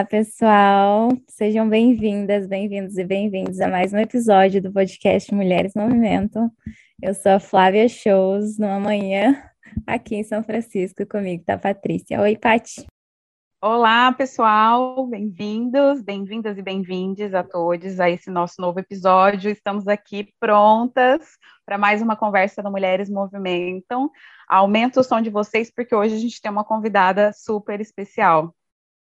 Olá, pessoal! Sejam bem-vindas, bem-vindos e bem-vindos a mais um episódio do podcast Mulheres Movimento. Eu sou a Flávia Shows, numa manhã aqui em São Francisco, comigo tá a Patrícia. Oi, Pati! Olá, pessoal! Bem-vindos, bem-vindas e bem-vindes a todos a esse nosso novo episódio. Estamos aqui prontas para mais uma conversa do Mulheres Movimentam. Aumenta o som de vocês, porque hoje a gente tem uma convidada super especial.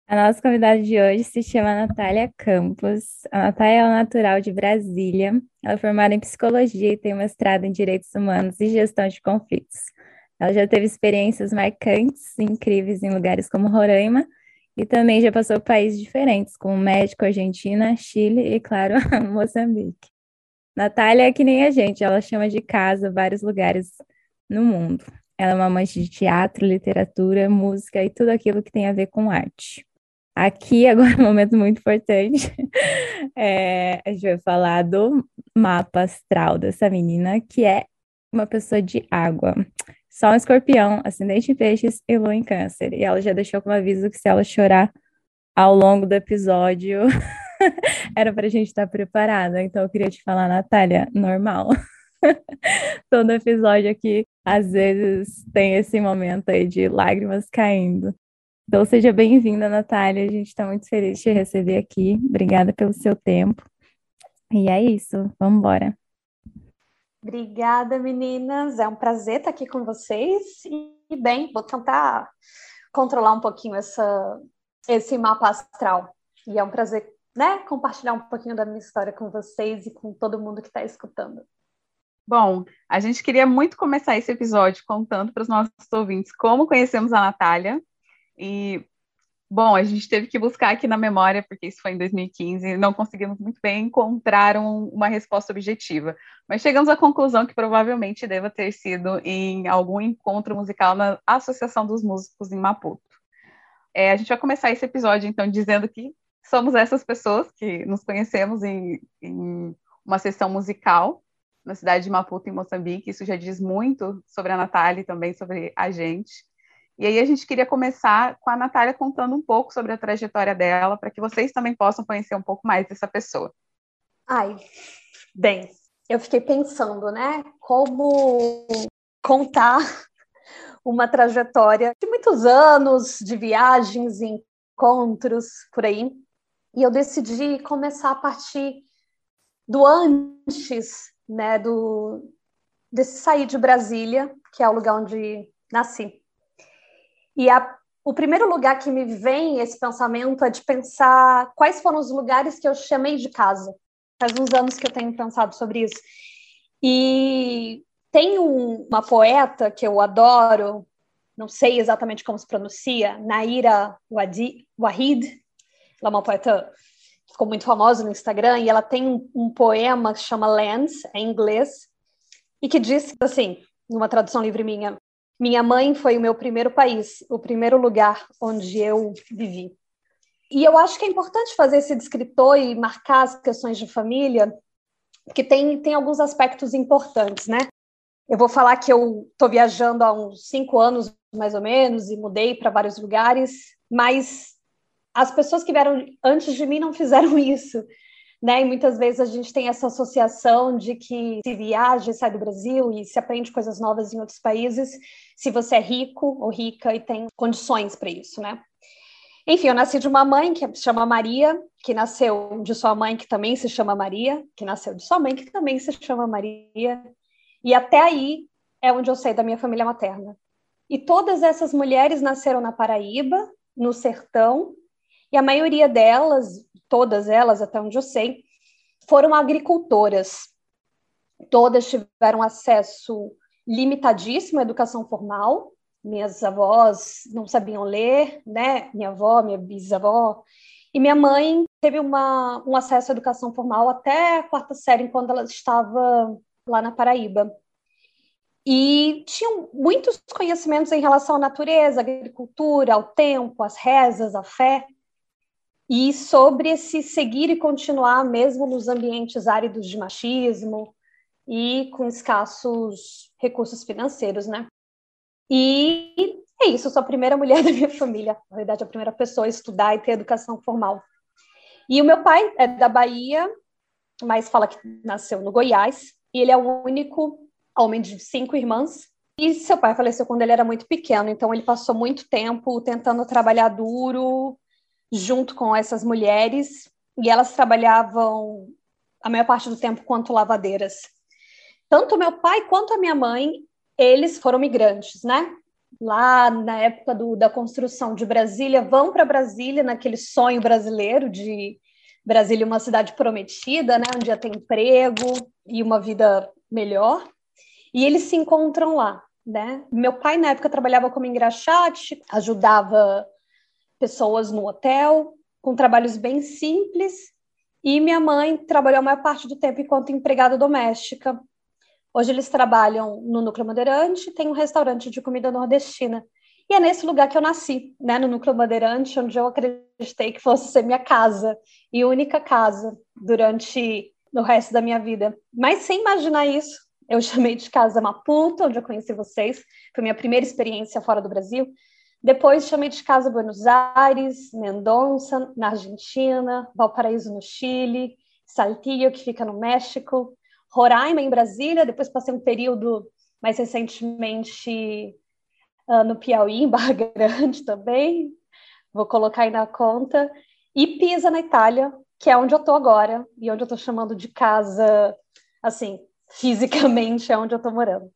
A nossa convidada de hoje se chama Natália Campos. A Natália é natural de Brasília. Ela é formada em psicologia e tem mestrado em direitos humanos e gestão de conflitos. Ela já teve experiências marcantes e incríveis em lugares como Roraima e também já passou por países diferentes, como México, Argentina, Chile e, claro, Moçambique. Natália é que nem a gente, ela chama de casa vários lugares no mundo. Ela é uma amante de teatro, literatura, música e tudo aquilo que tem a ver com arte. Aqui, agora, um momento muito importante, é, a gente vai falar do mapa astral dessa menina, que é uma pessoa de água. Sol em escorpião, ascendente em peixes e lua em câncer. E ela já deixou como aviso que se ela chorar ao longo do episódio, era para a gente estar preparada. Então, eu queria te falar, Natália, normal. Todo episódio aqui, às vezes, tem esse momento aí de lágrimas caindo. Então, seja bem-vinda, Natália. A gente está muito feliz de te receber aqui. Obrigada pelo seu tempo. E é isso, vamos embora. Obrigada, meninas. É um prazer estar aqui com vocês. E, bem, vou tentar controlar um pouquinho essa, esse mapa astral. E é um prazer né, compartilhar um pouquinho da minha história com vocês e com todo mundo que está escutando. Bom, a gente queria muito começar esse episódio contando para os nossos ouvintes como conhecemos a Natália, e, bom, a gente teve que buscar aqui na memória, porque isso foi em 2015, e não conseguimos muito bem encontrar um, uma resposta objetiva. Mas chegamos à conclusão que provavelmente deva ter sido em algum encontro musical na Associação dos Músicos em Maputo. É, a gente vai começar esse episódio, então, dizendo que somos essas pessoas que nos conhecemos em, em uma sessão musical na cidade de Maputo, em Moçambique. Isso já diz muito sobre a Natália e também sobre a gente. E aí a gente queria começar com a Natália contando um pouco sobre a trajetória dela, para que vocês também possam conhecer um pouco mais dessa pessoa. Ai, bem, eu fiquei pensando, né, como contar uma trajetória de muitos anos de viagens, encontros por aí. E eu decidi começar a partir do antes, né, do desse sair de Brasília, que é o lugar onde nasci. E a, o primeiro lugar que me vem esse pensamento é de pensar quais foram os lugares que eu chamei de casa. Faz uns anos que eu tenho pensado sobre isso. E tem um, uma poeta que eu adoro, não sei exatamente como se pronuncia, Naira Wahid. Ela é uma poeta que ficou muito famosa no Instagram e ela tem um, um poema que chama Lands, em inglês, e que diz assim: numa tradução livre minha. Minha mãe foi o meu primeiro país, o primeiro lugar onde eu vivi. E eu acho que é importante fazer esse descritor e marcar as questões de família, porque tem, tem alguns aspectos importantes, né? Eu vou falar que eu estou viajando há uns cinco anos, mais ou menos, e mudei para vários lugares, mas as pessoas que vieram antes de mim não fizeram isso. Né? E muitas vezes a gente tem essa associação de que se viaja e sai do Brasil e se aprende coisas novas em outros países, se você é rico ou rica e tem condições para isso, né? Enfim, eu nasci de uma mãe que se chama Maria, que nasceu de sua mãe que também se chama Maria, que nasceu de sua mãe que também se chama Maria, e até aí é onde eu sei da minha família materna. E todas essas mulheres nasceram na Paraíba, no sertão, e a maioria delas, todas elas, até onde eu sei, foram agricultoras. Todas tiveram acesso limitadíssimo à educação formal. Minhas avós não sabiam ler, né? Minha avó, minha bisavó. E minha mãe teve uma, um acesso à educação formal até a quarta série, quando ela estava lá na Paraíba. E tinham muitos conhecimentos em relação à natureza, à agricultura, ao tempo, às rezas, à fé, e sobre esse seguir e continuar mesmo nos ambientes áridos de machismo e com escassos recursos financeiros, né? E é isso, sou a primeira mulher da minha família, na verdade, a primeira pessoa a estudar e ter educação formal. E o meu pai é da Bahia, mas fala que nasceu no Goiás, e ele é o único homem de cinco irmãs. E seu pai faleceu quando ele era muito pequeno, então ele passou muito tempo tentando trabalhar duro junto com essas mulheres, e elas trabalhavam a maior parte do tempo quanto lavadeiras. Tanto meu pai quanto a minha mãe, eles foram migrantes, né? Lá na época do, da construção de Brasília, vão para Brasília naquele sonho brasileiro de Brasília uma cidade prometida, né, onde já tem emprego e uma vida melhor. E eles se encontram lá, né? Meu pai na época trabalhava como engraxate, ajudava pessoas no hotel, com trabalhos bem simples, e minha mãe trabalhou a maior parte do tempo enquanto empregada doméstica. Hoje eles trabalham no Núcleo Madeirante, tem um restaurante de comida nordestina. E é nesse lugar que eu nasci, né, no Núcleo Madeirante, onde eu acreditei que fosse ser minha casa e única casa durante o resto da minha vida. Mas sem imaginar isso, eu chamei de casa Maputo, onde eu conheci vocês. Foi minha primeira experiência fora do Brasil. Depois chamei de casa Buenos Aires, Mendonça, na Argentina, Valparaíso, no Chile, Saltillo, que fica no México, Roraima, em Brasília. Depois passei um período, mais recentemente, uh, no Piauí, em Barra Grande também. Vou colocar aí na conta. E Pisa, na Itália, que é onde eu estou agora e onde eu estou chamando de casa, assim, fisicamente é onde eu estou morando.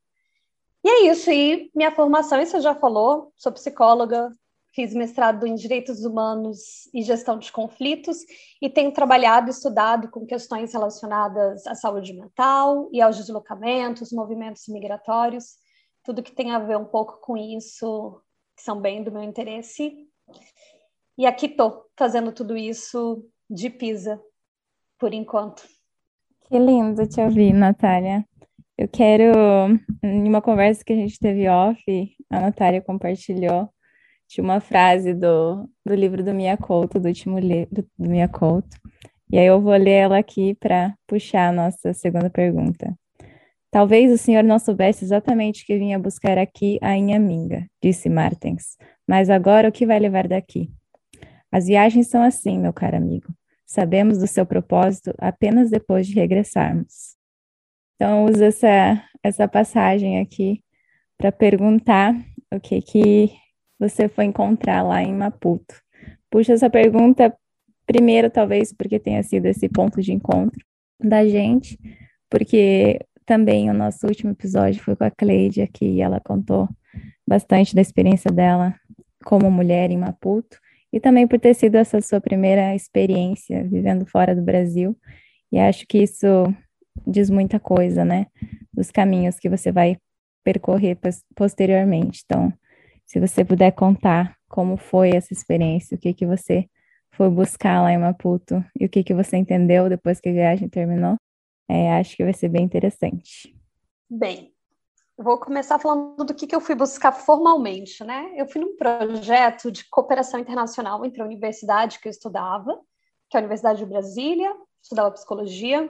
E é isso, e minha formação, isso já falou, sou psicóloga, fiz mestrado em Direitos Humanos e Gestão de Conflitos e tenho trabalhado e estudado com questões relacionadas à saúde mental e aos deslocamentos, movimentos migratórios, tudo que tem a ver um pouco com isso, que são bem do meu interesse. E aqui estou fazendo tudo isso de Pisa, por enquanto. Que lindo te ouvir, Natália. Eu quero, em uma conversa que a gente teve off, a Natália compartilhou de uma frase do, do livro do Mia Couto, do último livro do Mia Couto. E aí eu vou ler ela aqui para puxar a nossa segunda pergunta. Talvez o senhor não soubesse exatamente que vinha buscar aqui a Inhaminga, disse Martens. Mas agora o que vai levar daqui? As viagens são assim, meu caro amigo. Sabemos do seu propósito apenas depois de regressarmos. Então, uso essa, essa passagem aqui para perguntar o que, que você foi encontrar lá em Maputo. Puxa essa pergunta primeiro, talvez, porque tenha sido esse ponto de encontro da gente, porque também o nosso último episódio foi com a Cleide aqui, e ela contou bastante da experiência dela como mulher em Maputo e também por ter sido essa sua primeira experiência vivendo fora do Brasil. E acho que isso diz muita coisa, né? Dos caminhos que você vai percorrer posteriormente. Então, se você puder contar como foi essa experiência, o que que você foi buscar lá em Maputo e o que que você entendeu depois que a viagem terminou, é, acho que vai ser bem interessante. Bem, vou começar falando do que, que eu fui buscar formalmente, né? Eu fui num projeto de cooperação internacional entre a universidade que eu estudava, que é a Universidade de Brasília, estudava psicologia,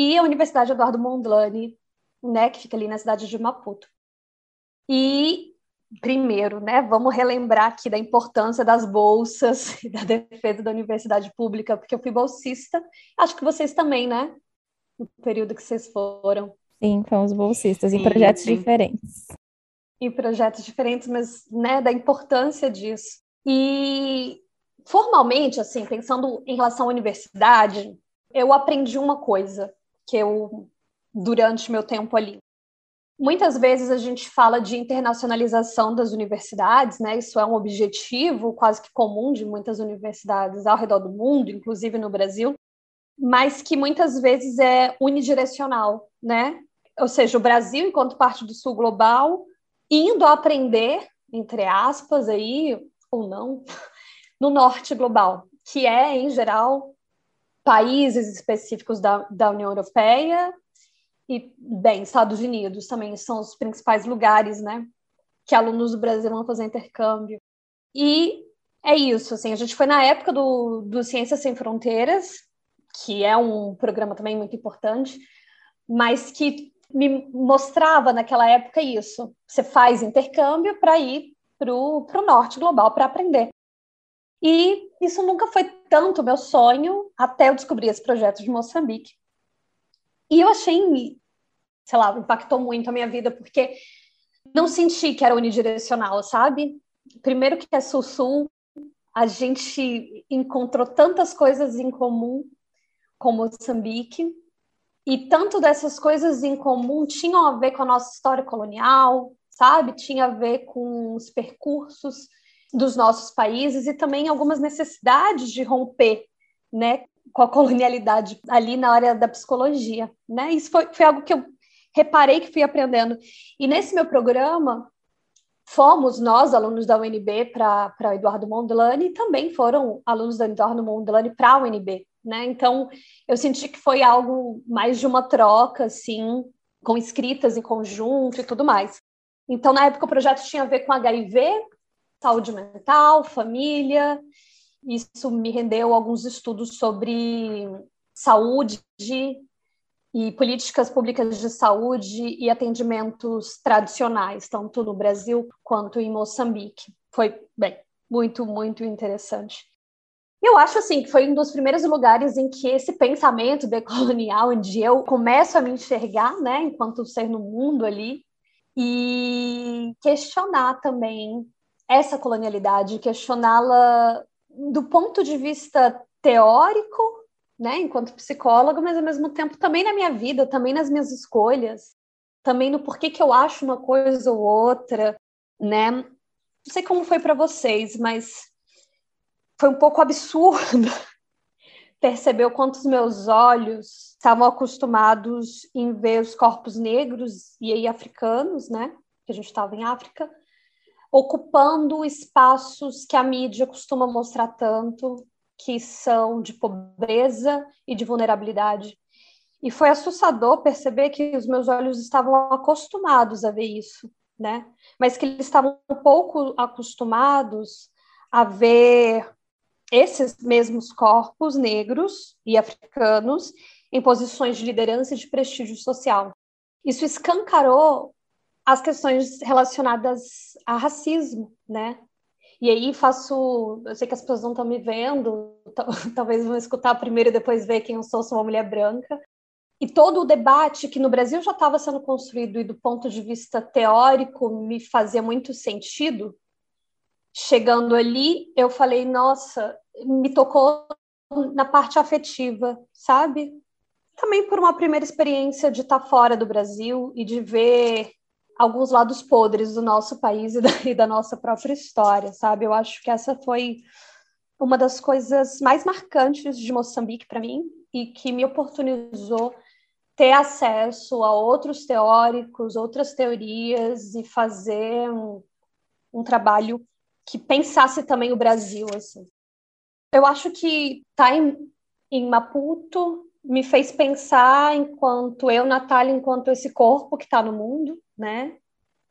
e a Universidade Eduardo Mondlane, né, que fica ali na cidade de Maputo. E primeiro, né, vamos relembrar aqui da importância das bolsas e da defesa da universidade pública, porque eu fui bolsista, acho que vocês também, né? No período que vocês foram. Sim, fomos bolsistas em projetos sim. diferentes. Em projetos diferentes, mas né, da importância disso. E formalmente, assim, pensando em relação à universidade, eu aprendi uma coisa que eu durante meu tempo ali. Muitas vezes a gente fala de internacionalização das universidades, né? Isso é um objetivo quase que comum de muitas universidades ao redor do mundo, inclusive no Brasil, mas que muitas vezes é unidirecional, né? ou seja, o Brasil, enquanto parte do Sul global, indo aprender, entre aspas, aí, ou não, no Norte global, que é, em geral, países específicos da, da União Europeia e, bem, Estados Unidos também são os principais lugares, né, que alunos do Brasil vão fazer intercâmbio. E é isso, assim, a gente foi na época do, do Ciências Sem Fronteiras, que é um programa também muito importante, mas que me mostrava naquela época isso. Você faz intercâmbio para ir para o norte global para aprender. E isso nunca foi tanto meu sonho até eu descobrir esse projeto de Moçambique. E eu achei, sei lá, impactou muito a minha vida, porque não senti que era unidirecional, sabe? Primeiro que é sul-sul, a gente encontrou tantas coisas em comum com Moçambique, e tanto dessas coisas em comum tinham a ver com a nossa história colonial, sabe? Tinha a ver com os percursos dos nossos países e também algumas necessidades de romper, né, com a colonialidade ali na área da psicologia, né? Isso foi, foi algo que eu reparei que fui aprendendo. E nesse meu programa, fomos nós, alunos da UNB, para Eduardo Mondlane, e também foram alunos da Eduardo Mondlane para a UNB, né? Então, eu senti que foi algo mais de uma troca, assim, com escritas em conjunto e tudo mais. Então, na época, o projeto tinha a ver com HIV, saúde mental, família. Isso me rendeu alguns estudos sobre saúde e políticas públicas de saúde e atendimentos tradicionais, tanto no Brasil quanto em Moçambique. Foi, bem, muito, muito interessante. Eu acho assim que foi um dos primeiros lugares em que esse pensamento decolonial, onde eu começo a me enxergar, né, enquanto ser no mundo ali, e questionar também essa colonialidade, questioná-la do ponto de vista teórico, né, enquanto psicóloga, mas ao mesmo tempo também na minha vida, também nas minhas escolhas, também no porquê que eu acho uma coisa ou outra, né? Não sei como foi para vocês, mas foi um pouco absurdo perceber o quanto os meus olhos estavam acostumados em ver os corpos negros e aí africanos, né? Que a gente estava em África, ocupando espaços que a mídia costuma mostrar tanto, que são de pobreza e de vulnerabilidade. E foi assustador perceber que os meus olhos estavam acostumados a ver isso, né? Mas que eles estavam um pouco acostumados a ver esses mesmos corpos negros e africanos em posições de liderança e de prestígio social. Isso escancarou as questões relacionadas a racismo, né? E aí faço, eu sei que as pessoas não estão me vendo, talvez vão escutar primeiro e depois ver quem eu sou, sou uma mulher branca. E todo o debate que no Brasil já estava sendo construído e do ponto de vista teórico me fazia muito sentido, chegando ali, eu falei, nossa, me tocou na parte afetiva, sabe? Também por uma primeira experiência de estar fora do Brasil e de ver alguns lados podres do nosso país e da, e da nossa própria história, sabe? Eu acho que essa foi uma das coisas mais marcantes de Moçambique para mim e que me oportunizou ter acesso a outros teóricos, outras teorias e fazer um, um trabalho que pensasse também o Brasil, assim. Eu acho que estar tá em, em Maputo me fez pensar enquanto eu, Natália, enquanto esse corpo que está no mundo, né?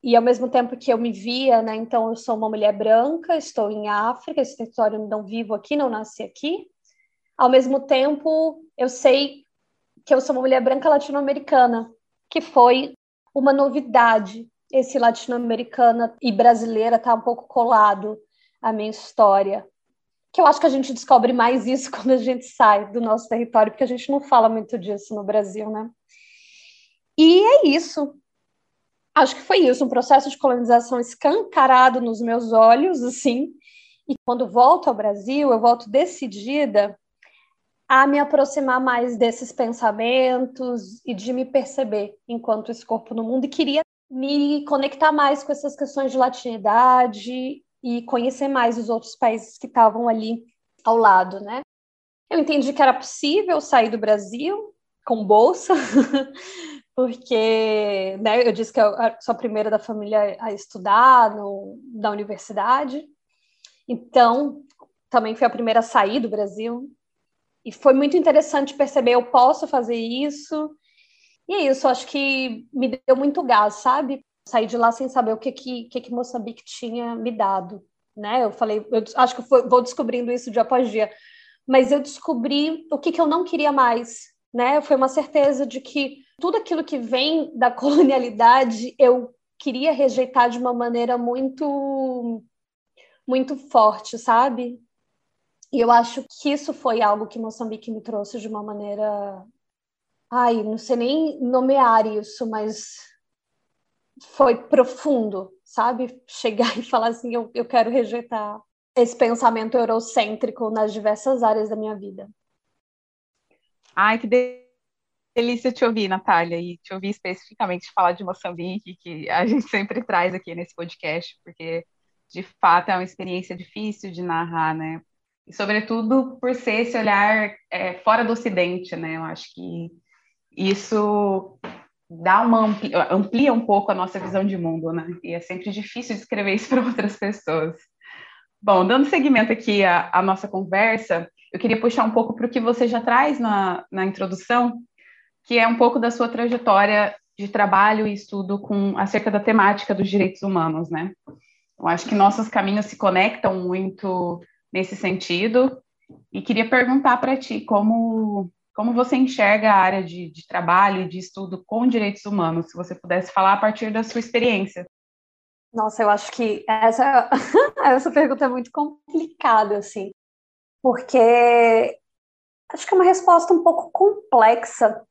E ao mesmo tempo que eu me via, né? Então eu sou uma mulher branca, estou em África, esse território não vivo aqui, não nasci aqui. Ao mesmo tempo, eu sei que eu sou uma mulher branca latino-americana, que foi uma novidade. Esse latino-americana e brasileira tá um pouco colado à minha história que eu acho que a gente descobre mais isso quando a gente sai do nosso território, porque a gente não fala muito disso no Brasil, né? E é isso. Acho que foi isso, um processo de colonização escancarado nos meus olhos, assim. E quando volto ao Brasil, eu volto decidida a me aproximar mais desses pensamentos e de me perceber enquanto esse corpo no mundo e queria me conectar mais com essas questões de latinidade e conhecer mais os outros países que estavam ali ao lado, né? Eu entendi que era possível sair do Brasil com bolsa, porque né, eu disse que eu sou a primeira da família a estudar no, na universidade, então também fui a primeira a sair do Brasil, e foi muito interessante perceber, eu posso fazer isso, e é isso, acho que me deu muito gás, sabe? saí de lá sem saber o que que, que, que Moçambique tinha me dado, né? Eu falei, eu acho que foi, vou descobrindo isso dia após dia, mas eu descobri o que, que eu não queria mais, né? Foi uma certeza de que tudo aquilo que vem da colonialidade eu queria rejeitar de uma maneira muito muito forte, sabe? E eu acho que isso foi algo que Moçambique me trouxe de uma maneira ai, não sei nem nomear isso, mas foi profundo, sabe? Chegar e falar assim, eu, eu quero rejeitar esse pensamento eurocêntrico nas diversas áreas da minha vida. Ai, que delícia te ouvir, Natália, e te ouvir especificamente falar de Moçambique, que a gente sempre traz aqui nesse podcast, porque de fato é uma experiência difícil de narrar, né? E sobretudo por ser esse olhar é, fora do Ocidente, né? Eu acho que isso dá uma amplia, amplia um pouco a nossa visão de mundo, né? E é sempre difícil descrever isso para outras pessoas. Bom, dando seguimento aqui à, à nossa conversa, eu queria puxar um pouco para o que você já traz na, na introdução, que é um pouco da sua trajetória de trabalho e estudo com acerca da temática dos direitos humanos, né? Eu acho que nossos caminhos se conectam muito nesse sentido e queria perguntar para ti como como você enxerga a área de, de trabalho e de estudo com direitos humanos? Se você pudesse falar a partir da sua experiência. Nossa, eu acho que essa, essa pergunta é muito complicada, assim, porque acho que é uma resposta um pouco complexa.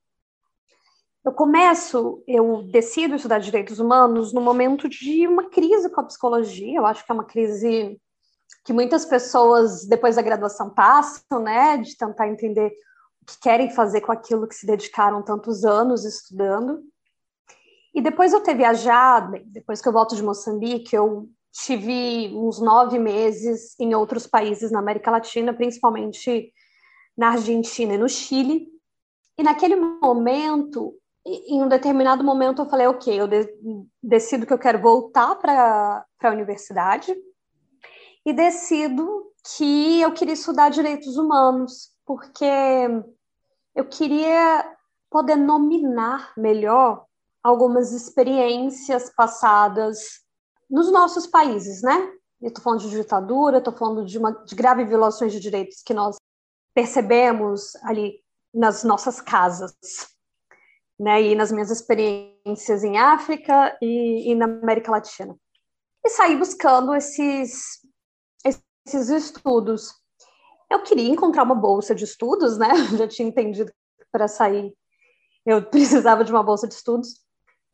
Eu começo, eu decido estudar direitos humanos no momento de uma crise com a psicologia. Eu acho que é uma crise que muitas pessoas, depois da graduação, passam, né, de tentar entender que querem fazer com aquilo que se dedicaram tantos anos estudando. E depois eu ter viajado, depois que eu volto de Moçambique, eu tive uns nove meses em outros países na América Latina, principalmente na Argentina e no Chile. E naquele momento, em um determinado momento, eu falei: ok, eu de decido que eu quero voltar para a universidade e decido que eu queria estudar direitos humanos, porque eu queria poder nominar melhor algumas experiências passadas nos nossos países, né? Eu estou falando de ditadura, estou falando de, uma, de graves violações de direitos que nós percebemos ali nas nossas casas, né? E nas minhas experiências em África e, e na América Latina. E saí buscando esses, esses estudos. Eu queria encontrar uma bolsa de estudos, né? Já tinha entendido para sair. Eu precisava de uma bolsa de estudos.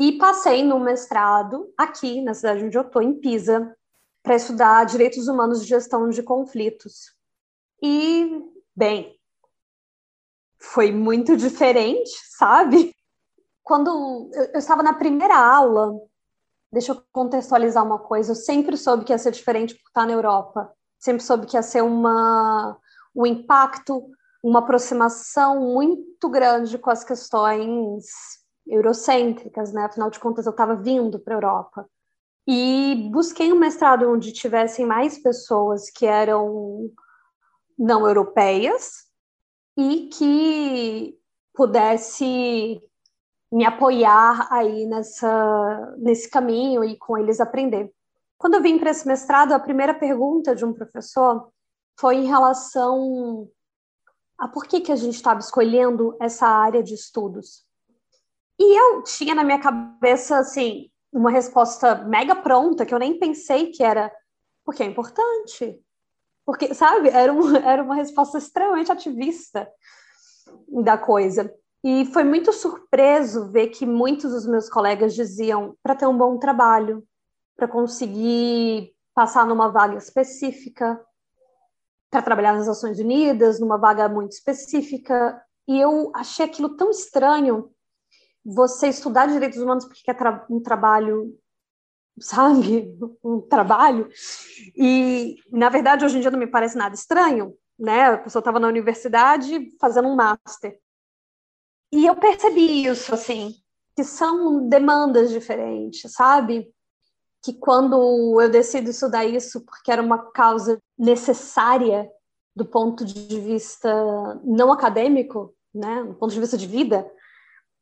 E passei no mestrado aqui na cidade onde eu estou, em Pisa, para estudar direitos humanos e gestão de conflitos. E, bem, foi muito diferente, sabe? Quando eu, eu estava na primeira aula, deixa eu contextualizar uma coisa, eu sempre soube que ia ser diferente por estar na Europa. Sempre soube que ia ser uma, um impacto, uma aproximação muito grande com as questões eurocêntricas, né? Afinal de contas, eu estava vindo para a Europa. E busquei um mestrado onde tivessem mais pessoas que eram não europeias e que pudesse me apoiar aí nessa, nesse caminho e com eles aprender. Quando eu vim para esse mestrado, a primeira pergunta de um professor foi em relação a por que, que a gente estava escolhendo essa área de estudos. E eu tinha na minha cabeça, assim, uma resposta mega pronta, que eu nem pensei que era porque é importante. Porque, sabe, era, um, era uma resposta extremamente ativista da coisa. E foi muito surpreso ver que muitos dos meus colegas diziam para ter um bom trabalho, para conseguir passar numa vaga específica, para trabalhar nas Nações Unidas, numa vaga muito específica. E eu achei aquilo tão estranho, você estudar direitos humanos porque quer tra um trabalho, sabe, um trabalho. E, na verdade, hoje em dia não me parece nada estranho, né? A pessoa estava na universidade fazendo um master. E eu percebi isso, assim, que são demandas diferentes, sabe? Que quando eu decido estudar isso porque era uma causa necessária do ponto de vista não acadêmico, né, do ponto de vista de vida,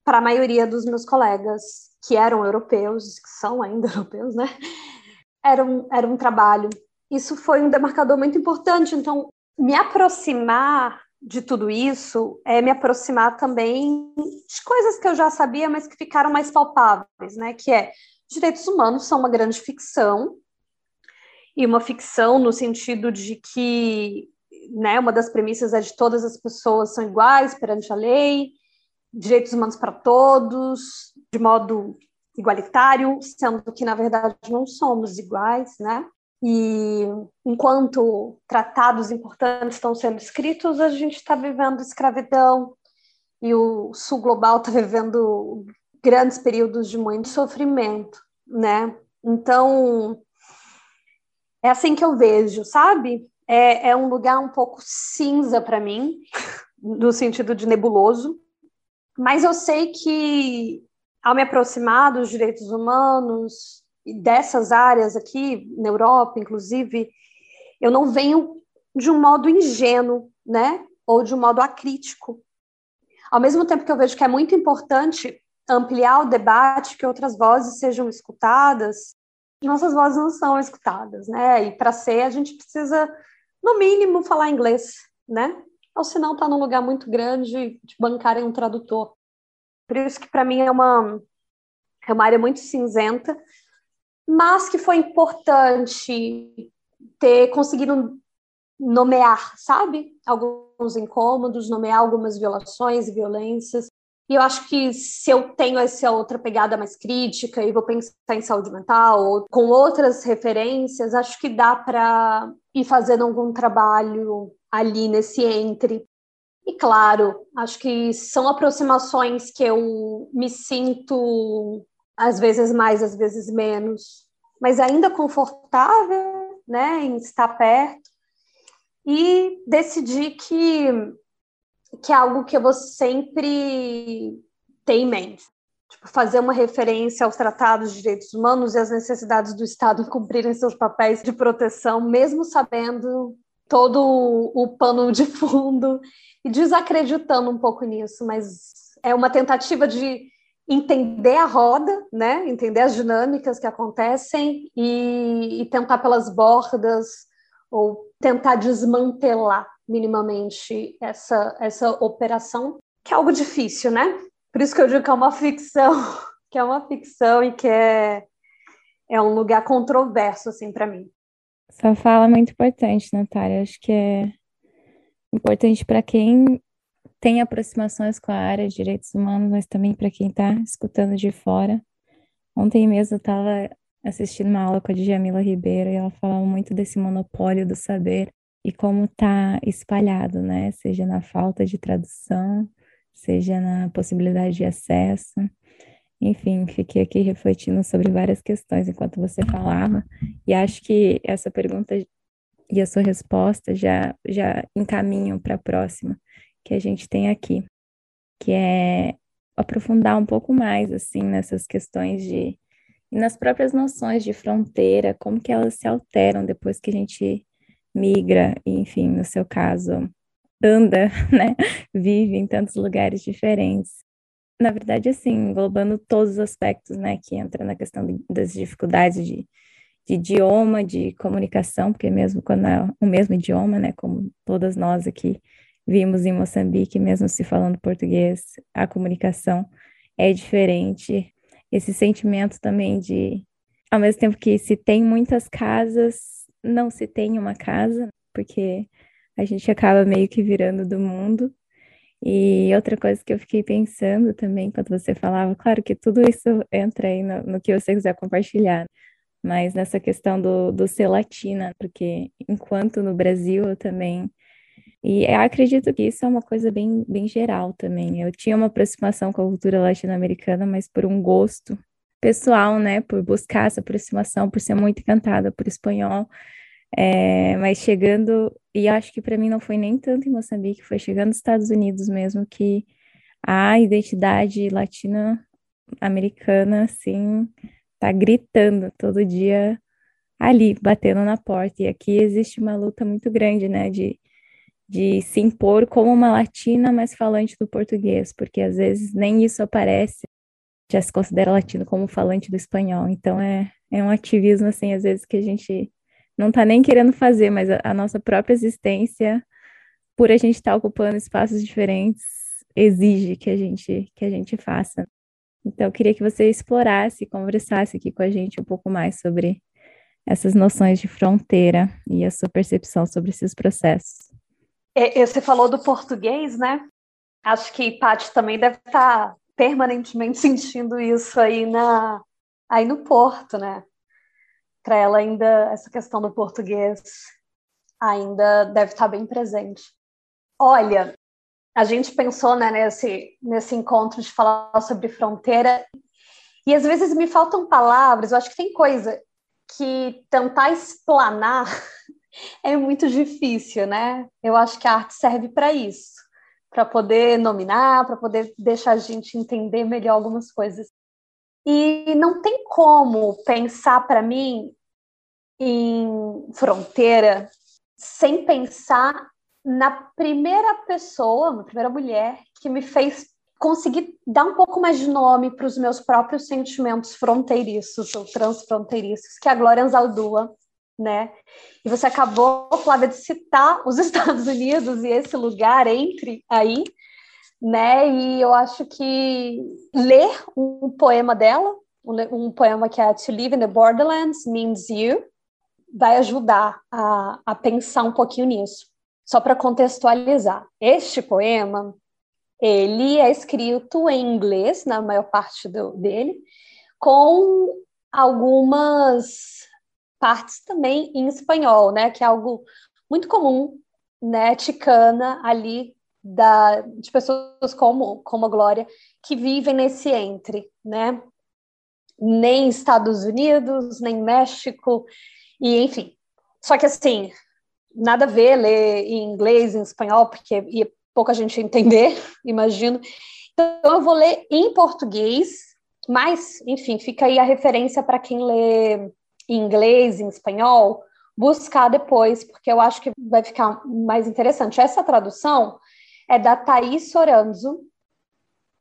para a maioria dos meus colegas que eram europeus, que são ainda europeus, né, era um, era um trabalho. Isso foi um demarcador muito importante. Então, me aproximar de tudo isso é me aproximar também de coisas que eu já sabia, mas que ficaram mais palpáveis, né? Que é direitos humanos são uma grande ficção e uma ficção no sentido de que, né? Uma das premissas é de todas as pessoas são iguais perante a lei, direitos humanos para todos, de modo igualitário, sendo que na verdade não somos iguais, né? E enquanto tratados importantes estão sendo escritos, a gente está vivendo escravidão e o sul global está vivendo grandes períodos de muito sofrimento, né? Então, é assim que eu vejo, sabe? É, é um lugar um pouco cinza para mim, no sentido de nebuloso, mas eu sei que ao me aproximar dos direitos humanos, dessas áreas aqui, na Europa, inclusive, eu não venho de um modo ingênuo, né? Ou de um modo acrítico. Ao mesmo tempo que eu vejo que é muito importante ampliar o debate, que outras vozes sejam escutadas, nossas vozes não são escutadas, né? E para ser, a gente precisa, no mínimo, falar inglês, né? Ou senão está num lugar muito grande de bancarem um tradutor. Por isso que para mim é uma, é uma área muito cinzenta, mas que foi importante ter conseguido nomear, sabe? Alguns incômodos, nomear algumas violações e violências. E eu acho que se eu tenho essa outra pegada mais crítica e vou pensar em saúde mental ou com outras referências, acho que dá para ir fazendo algum trabalho ali nesse entre. E claro, acho que são aproximações que eu me sinto às vezes mais, às vezes menos, mas ainda confortável, né, em estar perto. E decidi que que é algo que eu vou sempre ter em mente. Tipo, fazer uma referência aos tratados de direitos humanos e às necessidades do Estado cumprirem seus papéis de proteção, mesmo sabendo todo o pano de fundo e desacreditando um pouco nisso, mas é uma tentativa de entender a roda, né? Entender as dinâmicas que acontecem e, e tentar pelas bordas ou tentar desmantelar minimamente essa essa operação, que é algo difícil, né? Por isso que eu digo que é uma ficção, que é uma ficção e que é é um lugar controverso assim para mim. Sua fala é muito importante, Natália. Acho que é importante para quem tem aproximações com a área de direitos humanos, mas também para quem está escutando de fora. Ontem mesmo eu estava assistindo uma aula com a Djamila Ribeiro e ela falava muito desse monopólio do saber e como está espalhado, né? Seja na falta de tradução, seja na possibilidade de acesso. Enfim, fiquei aqui refletindo sobre várias questões enquanto você falava e acho que essa pergunta e a sua resposta já já encaminham para a próxima, que a gente tem aqui, que é aprofundar um pouco mais assim nessas questões de e nas próprias noções de fronteira, como que elas se alteram depois que a gente migra, e, enfim, no seu caso, anda, né? Vive em tantos lugares diferentes. Na verdade, assim, englobando todos os aspectos, né, que entra na questão de, das dificuldades de, de idioma, de comunicação, porque mesmo quando é o mesmo idioma, né, como todas nós aqui vimos em Moçambique, mesmo se falando português, a comunicação é diferente. Esse sentimento também de, ao mesmo tempo que se tem muitas casas, não se tem uma casa, porque a gente acaba meio que virando do mundo. E outra coisa que eu fiquei pensando também, enquanto você falava, claro que tudo isso entra aí no, no que você quiser compartilhar, mas nessa questão do, do ser latina, porque enquanto no Brasil eu também. E eu acredito que isso é uma coisa bem, bem geral também. Eu tinha uma aproximação com a cultura latino-americana, mas por um gosto pessoal, né? Por buscar essa aproximação, por ser muito encantada por espanhol. É, mas chegando, e acho que para mim não foi nem tanto em Moçambique, foi chegando nos Estados Unidos mesmo que a identidade latino-americana, assim, tá gritando todo dia ali, batendo na porta. E aqui existe uma luta muito grande, né, de, de se impor como uma latina, mas falante do português, porque às vezes nem isso aparece, já se considera latino como falante do espanhol. Então é, é um ativismo, assim, às vezes que a gente não está nem querendo fazer, mas a, a, nossa própria existência, por a gente estar tá ocupando espaços diferentes, exige que a gente que a gente faça. Então, eu queria que você explorasse, conversasse aqui com a gente um pouco mais sobre essas noções de fronteira e a sua percepção sobre esses processos. É, você falou do português, né? Acho que Paty também deve estar tá permanentemente sentindo isso aí na aí no Porto, né? para ela ainda essa questão do português ainda deve estar bem presente. Olha, a gente pensou né, nesse, nesse encontro de falar sobre fronteira e às vezes me faltam palavras, eu acho que tem coisa que tentar explanar é muito difícil, né? Eu acho que a arte serve para isso, para poder nominar, para poder deixar a gente entender melhor algumas coisas. E não tem como pensar para mim em fronteira sem pensar na primeira pessoa, na primeira mulher que me fez conseguir dar um pouco mais de nome para os meus próprios sentimentos fronteiriços ou transfronteiriços, que é a Glória Anzaldúa, né? E você acabou, Flávia, de citar os Estados Unidos e esse lugar entre aí, né? E eu acho que ler um poema dela, um poema que é To Live in the Borderlands Means You, vai ajudar a, a pensar um pouquinho nisso. Só para contextualizar, este poema ele é escrito em inglês, na maior parte do, dele, com algumas partes também em espanhol, né? Que é algo muito comum, né? Ticana ali da, de pessoas como, como a Glória que vivem nesse entre, né? Nem Estados Unidos, nem México, e, enfim. Só que, assim, nada a ver ler em inglês, em espanhol, porque ia pouca gente entender, imagino. Então, eu vou ler em português, mas, enfim, fica aí a referência para quem lê em inglês, em espanhol, buscar depois, porque eu acho que vai ficar mais interessante. Essa tradução é da Thaís Soranzo,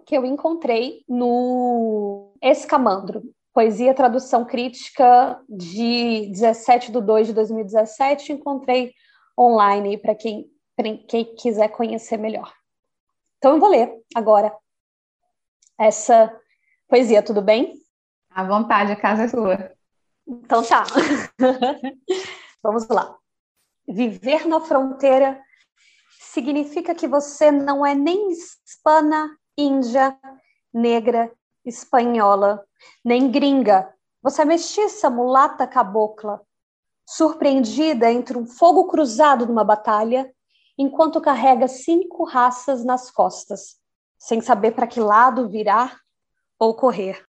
que eu encontrei no Escamandro. Poesia, tradução crítica de 17 de 2 de 2017. Encontrei online para quem, quem quiser conhecer melhor. Então eu vou ler agora essa poesia, tudo bem? À vontade, a casa é sua. Então tá. Vamos lá. Viver na fronteira significa que você não é nem hispana, índia, negra, espanhola, nem gringa. Você é mestiça, mulata, cabocla, surpreendida entre um fogo cruzado numa batalha, enquanto carrega cinco raças nas costas, sem saber para que lado virar ou correr.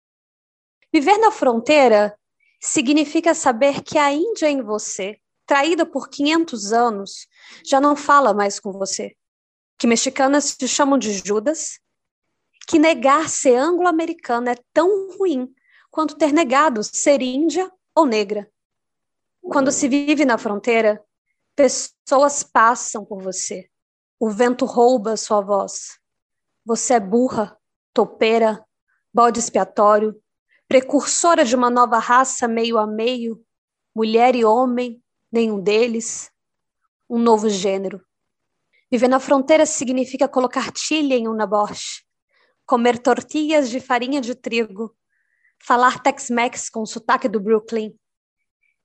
Viver na fronteira significa saber que a Índia em você, traída por 500 anos, já não fala mais com você. Que mexicanas te chamam de Judas que negar ser anglo-americano é tão ruim quanto ter negado ser índia ou negra. Quando se vive na fronteira, pessoas passam por você, O vento rouba sua voz. Você é burra, topeira, bode expiatório, precursora de uma nova raça meio a meio, mulher e homem, nenhum deles, um novo gênero. Viver na fronteira significa colocar tilha em um naboche, comer tortilhas de farinha de trigo, falar Tex-Mex com o sotaque do Brooklyn,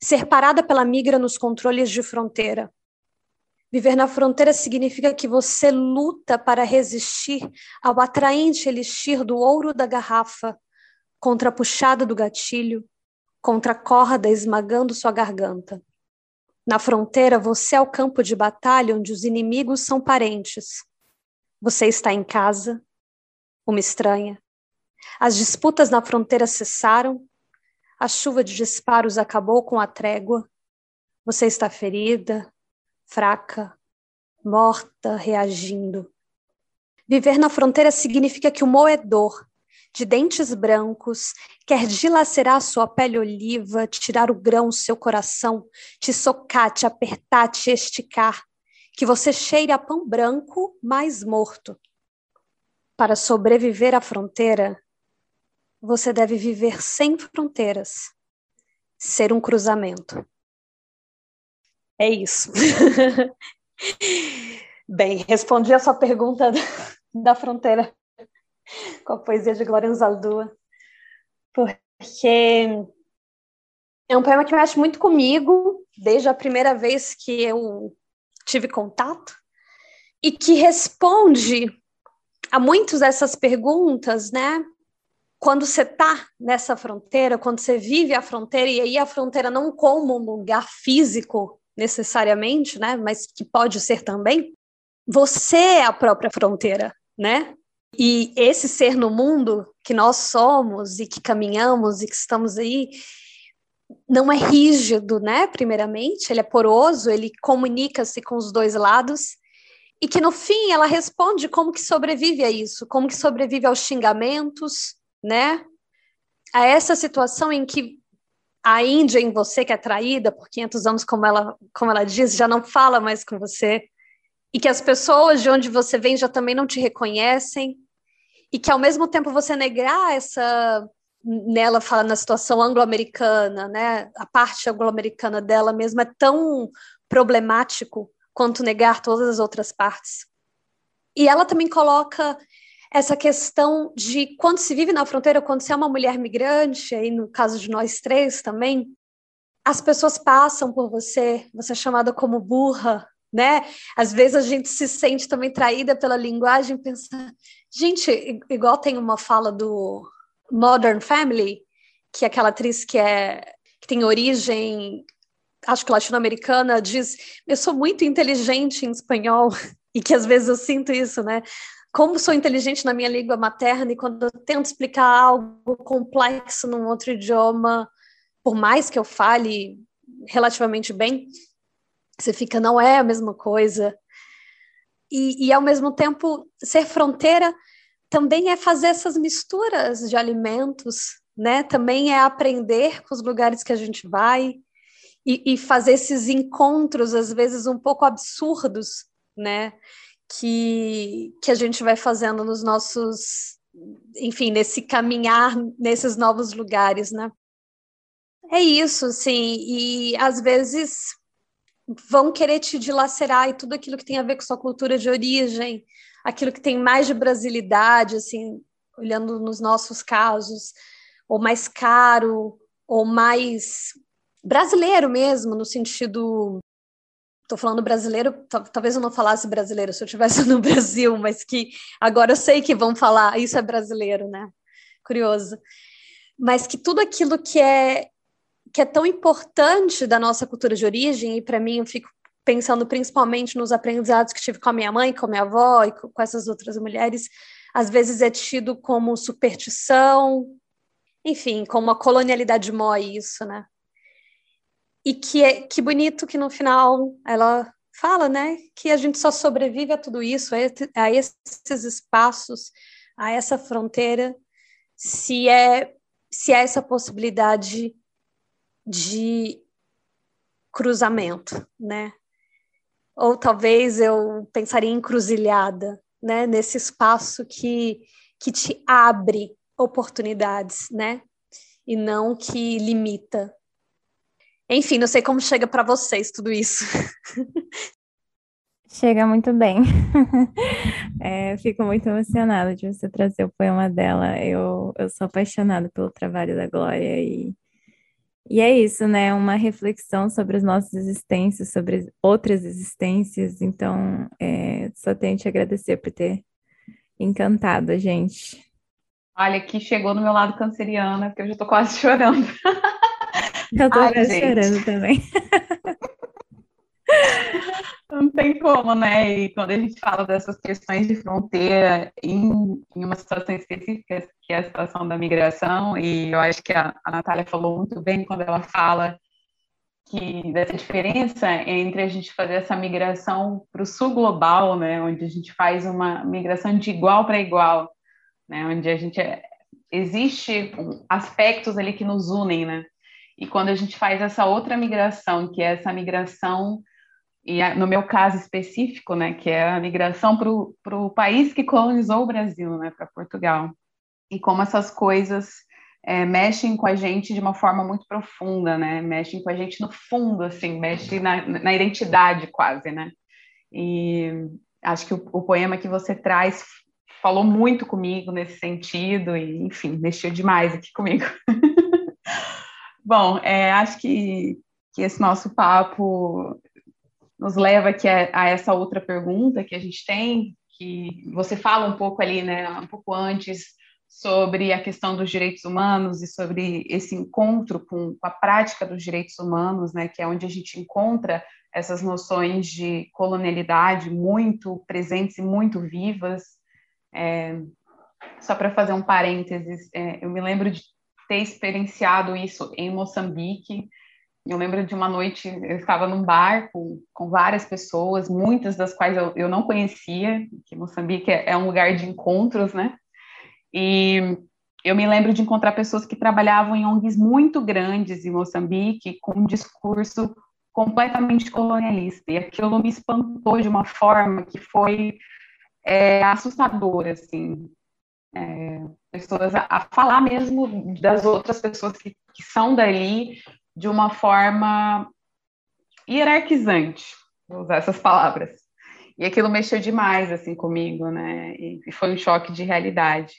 ser parada pela migra nos controles de fronteira. Viver na fronteira significa que você luta para resistir ao atraente elixir do ouro da garrafa, contra a puxada do gatilho, contra a corda esmagando sua garganta. Na fronteira, você é o campo de batalha onde os inimigos são parentes. Você está em casa, uma estranha, as disputas na fronteira cessaram, a chuva de disparos acabou com a trégua. Você está ferida, fraca, morta, reagindo. Viver na fronteira significa que o moedor, de dentes brancos, quer dilacerar sua pele oliva, tirar o grão seu coração, te socar, te apertar, te esticar, que você cheire a pão branco, mais morto. Para sobreviver à fronteira, você deve viver sem fronteiras, ser um cruzamento. É isso. Bem, respondi a sua pergunta da fronteira com a poesia de Glória Zaldúa, porque é um poema que mexe muito comigo desde a primeira vez que eu tive contato e que responde a muitas dessas perguntas, né? quando você está nessa fronteira, quando você vive a fronteira, e aí a fronteira não como um lugar físico necessariamente, né, mas que pode ser também, você é a própria fronteira, né? E esse ser no mundo que nós somos e que caminhamos e que estamos aí não é rígido, né? Primeiramente, ele é poroso, ele comunica-se com os dois lados e que no fim ela responde como que sobrevive a isso, como que sobrevive aos xingamentos, né? A essa situação em que a Índia em você, que é traída por 500 anos, como ela, como ela diz, já não fala mais com você, e que as pessoas de onde você vem já também não te reconhecem, e que ao mesmo tempo você negar essa nela fala na situação anglo-americana, né? A parte anglo-americana dela mesma é tão problemático quanto negar todas as outras partes. E ela também coloca essa questão de quando se vive na fronteira, quando você é uma mulher migrante, aí no caso de nós três também, as pessoas passam por você, você é chamada como burra, né? Às vezes a gente se sente também traída pela linguagem, pensa, gente, igual tem uma fala do Modern Family, que é aquela atriz que é que tem origem, acho que latino-americana, diz, eu sou muito inteligente em espanhol, e que às vezes eu sinto isso, né? como sou inteligente na minha língua materna e quando eu tento explicar algo complexo num outro idioma, por mais que eu fale relativamente bem, você fica, não é a mesma coisa. E, e ao mesmo tempo, ser fronteira também é fazer essas misturas de alimentos, né? Também é aprender com os lugares que a gente vai e, e fazer esses encontros, às vezes um pouco absurdos, né? que, que a gente vai fazendo nos nossos, enfim, nesse caminhar nesses novos lugares, né? É isso, sim, e às vezes vão querer te dilacerar e tudo aquilo que tem a ver com sua cultura de origem, aquilo que tem mais de brasilidade, assim, olhando nos nossos casos, ou mais caro, ou mais brasileiro mesmo, no sentido Estou falando brasileiro, talvez eu não falasse brasileiro se eu estivesse no Brasil, mas que agora eu sei que vão falar, isso é brasileiro, né? Curioso. Mas que tudo aquilo que é que é tão importante da nossa cultura de origem, e para mim eu fico pensando principalmente nos aprendizados que tive com a minha mãe, com a minha avó e com, essas outras mulheres, às vezes é tido como superstição, enfim, como uma colonialidade mó isso, né? E que, é, que bonito que no final ela fala, né, que a gente só sobrevive a tudo isso, a esses espaços, a essa fronteira, se é se é essa possibilidade de cruzamento, né? ou talvez eu pensaria em encruzilhada, né? Nesse espaço que, que te abre oportunidades, né? E não que limita. Enfim, não sei como chega para vocês tudo isso. Chega muito bem. é, fico muito emocionada de você trazer o poema dela. Eu, eu sou apaixonada pelo trabalho da Glória e, e é isso, né? Uma reflexão sobre as nossas existências, sobre outras existências. Então, é, só tenho te agradecer por ter encantado a gente. Olha, aqui chegou no meu lado canceriana, porque eu já tô quase chorando. Eu tô Ai, quase gente. chorando também. Não tem como, né? E quando a gente fala dessas questões de fronteira em, em, uma situação específica, que é a situação da migração, e eu acho que a, a Natália falou muito bem quando ela fala que dessa diferença entre a gente fazer essa migração para o sul global, né, onde a gente faz uma migração de igual para igual, né, onde a gente é, existe aspectos ali que nos unem, né, e quando a gente faz essa outra migração, que é essa migração e no meu caso específico, né, que é a migração para o país que colonizou o Brasil, né, para Portugal, e como essas coisas é, mexem com a gente de uma forma muito profunda, né, mexem com a gente no fundo, assim, mexem na, na identidade quase, né, e acho que o, o poema que você traz falou muito comigo nesse sentido e, enfim, mexeu demais aqui comigo. Bom, é, acho que, que esse nosso papo nos leva aqui a, a, essa outra pergunta que a gente tem, que você fala um pouco ali, né, um pouco antes, sobre a questão dos direitos humanos e sobre esse encontro com, com a prática dos direitos humanos, né, que é onde a gente encontra essas noções de colonialidade muito presentes e muito vivas. É, só para fazer um parênteses, é, eu me lembro de ter experienciado isso em Moçambique, eu lembro de uma noite, eu estava num bar com, com várias pessoas, muitas das quais eu, eu não conhecia, que Moçambique é, é um lugar de encontros, né? E eu me lembro de encontrar pessoas que trabalhavam em ONGs muito grandes em Moçambique, com um discurso completamente colonialista. E aquilo me espantou de uma forma que foi é, assustadora, assim. É, pessoas a, a, falar mesmo das outras pessoas que, que são dali de uma forma hierarquizante, vou usar essas palavras. E aquilo mexeu demais assim comigo, né? E, foi um choque de realidade.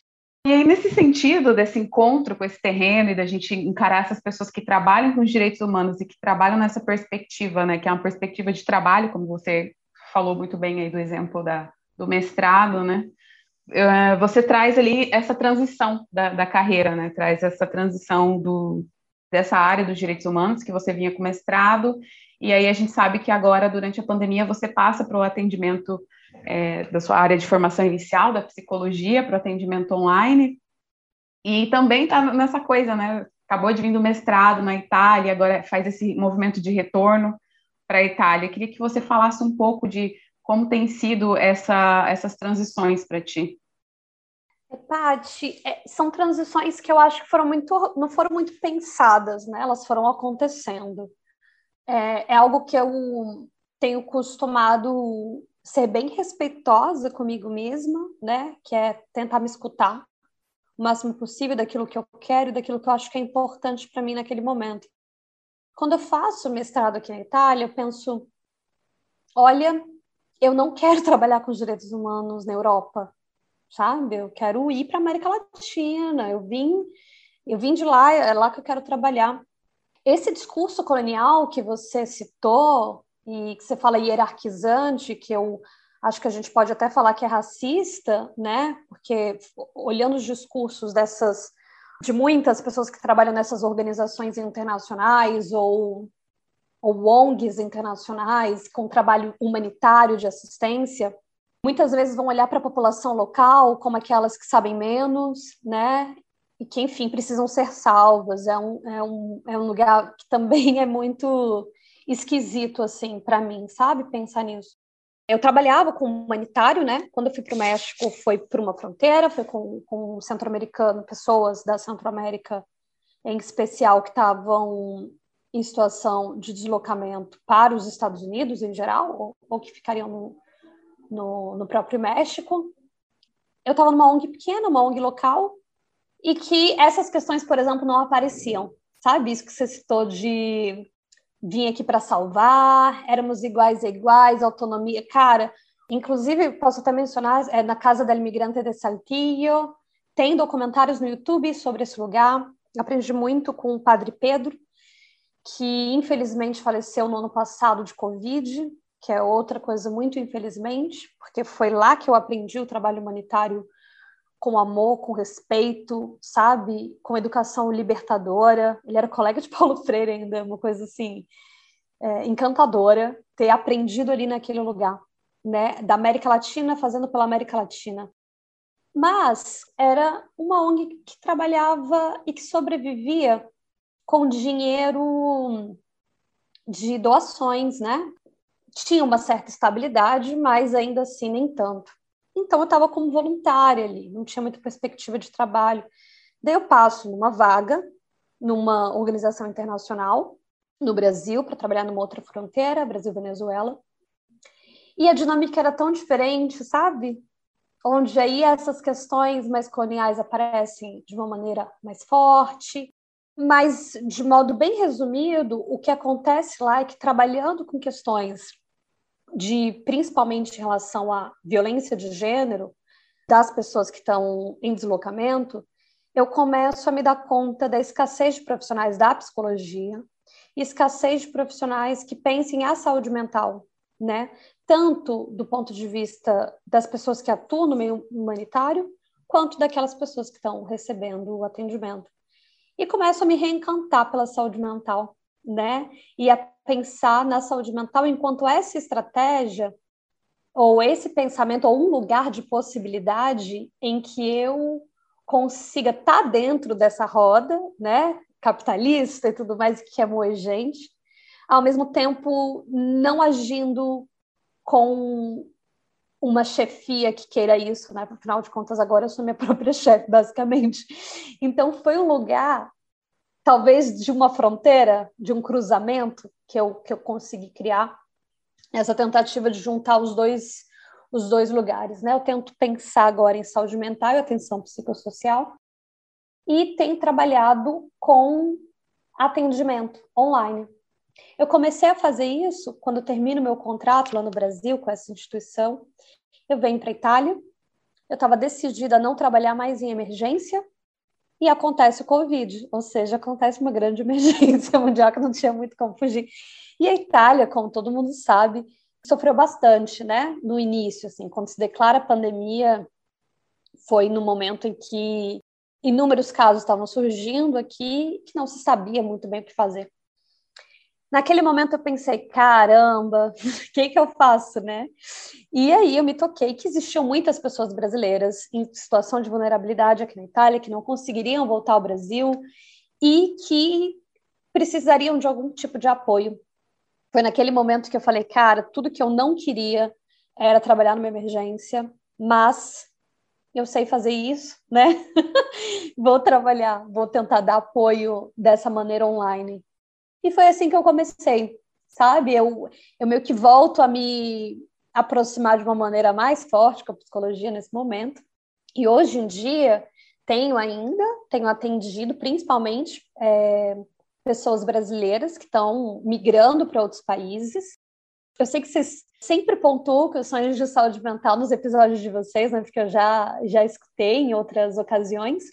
E aí, nesse sentido, desse encontro com esse terreno e da gente encarar essas pessoas que trabalham com os direitos humanos e que trabalham nessa perspectiva, né, que é uma perspectiva de trabalho, como você falou muito bem aí do exemplo da, do mestrado, né, eh, você traz ali essa transição da, da carreira, né, traz essa transição do, dessa área dos direitos humanos, que você vinha com mestrado, e aí a gente sabe que agora, durante a pandemia, você passa para o atendimento é, da sua área de formação inicial, da psicologia, para o atendimento online, e também está nessa coisa, né? Acabou de vir do mestrado na Itália, agora faz esse movimento de retorno para a Itália. queria que você falasse um pouco de como tem sido essa, essas transições para ti. Paty, é, são transições que eu acho que foram muito, não foram muito pensadas, né? Elas foram acontecendo. É, é algo que eu tenho costumado ser bem respeitosa comigo mesma, né? Que é tentar me escutar o máximo possível daquilo que eu quero e daquilo que eu acho que é importante para mim naquele momento. Quando eu faço mestrado aqui na Itália, eu penso, olha, eu não quero trabalhar com os direitos humanos na Europa sabe? Eu quero ir para América Latina. Eu vim, eu vim de lá, é lá que eu quero trabalhar. Esse discurso colonial que você citou e que você fala hierarquizante, que eu acho que a gente pode até falar que é racista, né? Porque olhando os discursos dessas de muitas pessoas que trabalham nessas organizações internacionais ou ou ONGs internacionais com trabalho humanitário de assistência, muitas vezes vão olhar para a população local como aquelas que sabem menos, né? E que, enfim, precisam ser salvas. É um, é um, é um lugar que também é muito esquisito, assim, para mim, sabe? Pensar nisso. Eu trabalhava com humanitário, né? Quando eu fui para o México, foi por uma fronteira, foi com, com um centro-americano, pessoas da Centro-América em especial que estavam em situação de deslocamento para os Estados Unidos em geral, ou, ou que ficariam no, no, no próprio México. Eu estava numa ONG pequena, uma ONG local, e que essas questões, por exemplo, não apareciam. Sabe isso que você citou de vir aqui para salvar, éramos iguais a iguais, autonomia. Cara, inclusive, posso até mencionar, é na Casa del Migrante de Saltillo, tem documentários no YouTube sobre esse lugar. Aprendi muito com o Padre Pedro, que infelizmente faleceu no ano passado de Covid, que é outra coisa muito infelizmente, porque foi lá que eu aprendi o trabalho humanitário com amor, com respeito, sabe? Com educação libertadora. Ele era colega de Paulo Freire ainda, uma coisa assim é, encantadora ter aprendido ali naquele lugar, né? Da América Latina, fazendo pela América Latina. Mas era uma ONG que trabalhava e que sobrevivia com dinheiro de doações, né? Tinha uma certa estabilidade, mas ainda assim nem tanto. Então eu estava como voluntária ali, não tinha muita perspectiva de trabalho. Daí eu passo numa vaga numa organização internacional no Brasil para trabalhar numa outra fronteira, Brasil-Venezuela. E a dinâmica era tão diferente, sabe? Onde aí essas questões mais coloniais aparecem de uma maneira mais forte, mas de modo bem resumido, o que acontece lá é que trabalhando com questões de principalmente em relação à violência de gênero das pessoas que estão em deslocamento, eu começo a me dar conta da escassez de profissionais da psicologia escassez de profissionais que pensem a saúde mental, né? Tanto do ponto de vista das pessoas que atuam no meio humanitário, quanto daquelas pessoas que estão recebendo o atendimento. E começo a me reencantar pela saúde mental, né? E a pensar na saúde mental enquanto essa estratégia ou esse pensamento ou um lugar de possibilidade em que eu consiga estar tá dentro dessa roda, né, capitalista e tudo mais que é moer gente, ao mesmo tempo não agindo com uma chefia que queira isso, né? Afinal de contas, agora eu sou minha própria chefe, basicamente. Então, foi um lugar talvez de uma fronteira, de um cruzamento que eu, que eu consegui criar, essa tentativa de juntar os dois, os dois lugares. Né? Eu tento pensar agora em saúde mental e atenção psicossocial, e tenho trabalhado com atendimento online. Eu comecei a fazer isso quando termino meu contrato lá no Brasil com essa instituição. Eu venho para a Itália, eu estava decidida a não trabalhar mais em emergência, e acontece o Covid, ou seja, acontece uma grande emergência mundial que não tinha muito como fugir. E a Itália, como todo mundo sabe, sofreu bastante, né? No início, assim, quando se declara a pandemia, foi no momento em que inúmeros casos estavam surgindo aqui que não se sabia muito bem o que fazer. Naquele momento eu pensei, caramba, o que, que eu faço, né? E aí eu me toquei que existiam muitas pessoas brasileiras em situação de vulnerabilidade aqui na Itália que não conseguiriam voltar ao Brasil e que precisariam de algum tipo de apoio. Foi naquele momento que eu falei, cara, tudo que eu não queria era trabalhar numa emergência, mas eu sei fazer isso, né? vou trabalhar, vou tentar dar apoio dessa maneira online. E foi assim que eu comecei, sabe? Eu, eu meio que volto a me aproximar de uma maneira mais forte com a psicologia nesse momento. E hoje em dia, tenho ainda, tenho atendido principalmente é, pessoas brasileiras que estão migrando para outros países. Eu sei que vocês sempre pontuam questões de saúde mental nos episódios de vocês, né, porque eu já, já escutei em outras ocasiões.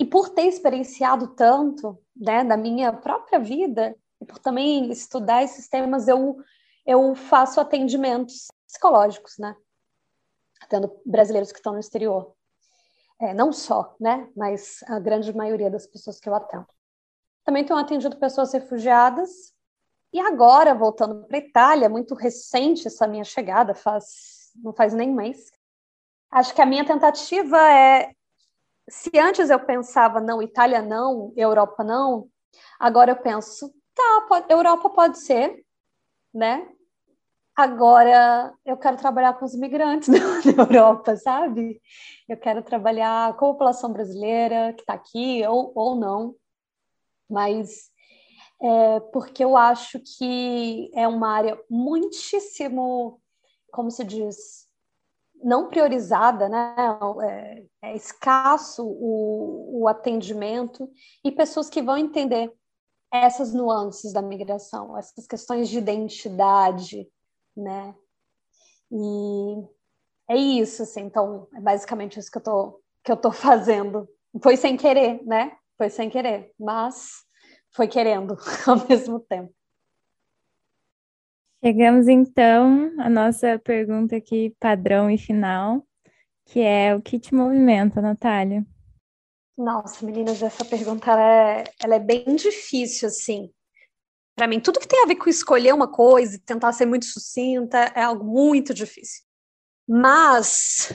E por ter experienciado tanto né, da minha própria vida, por também estudar esses temas, eu, eu faço atendimentos psicológicos, né? Atendo brasileiros que estão no exterior. É, não só, né? Mas a grande maioria das pessoas que eu atendo. Também tenho atendido pessoas refugiadas. E agora, voltando para a Itália, muito recente essa minha chegada, faz, não faz nem mês. Acho que a minha tentativa é. Se antes eu pensava, não, Itália não, Europa não, agora eu penso, Tá, pode, Europa pode ser, né? Agora eu quero trabalhar com os imigrantes da Europa, sabe? Eu quero trabalhar com a população brasileira que está aqui ou, ou não. Mas é, porque eu acho que é uma área muitíssimo, como se diz, não priorizada, né? É, é escasso o, o atendimento e pessoas que vão entender essas nuances da migração, essas questões de identidade, né? E é isso, assim. Então, é basicamente isso que eu tô que eu tô fazendo. Foi sem querer, né? Foi sem querer, mas foi querendo ao mesmo tempo. Chegamos então à nossa pergunta aqui padrão e final, que é o que te movimenta, Natália? Nossa, meninas, essa pergunta ela é, ela é bem difícil, assim. Para mim, tudo que tem a ver com escolher uma coisa e tentar ser muito sucinta é algo muito difícil. Mas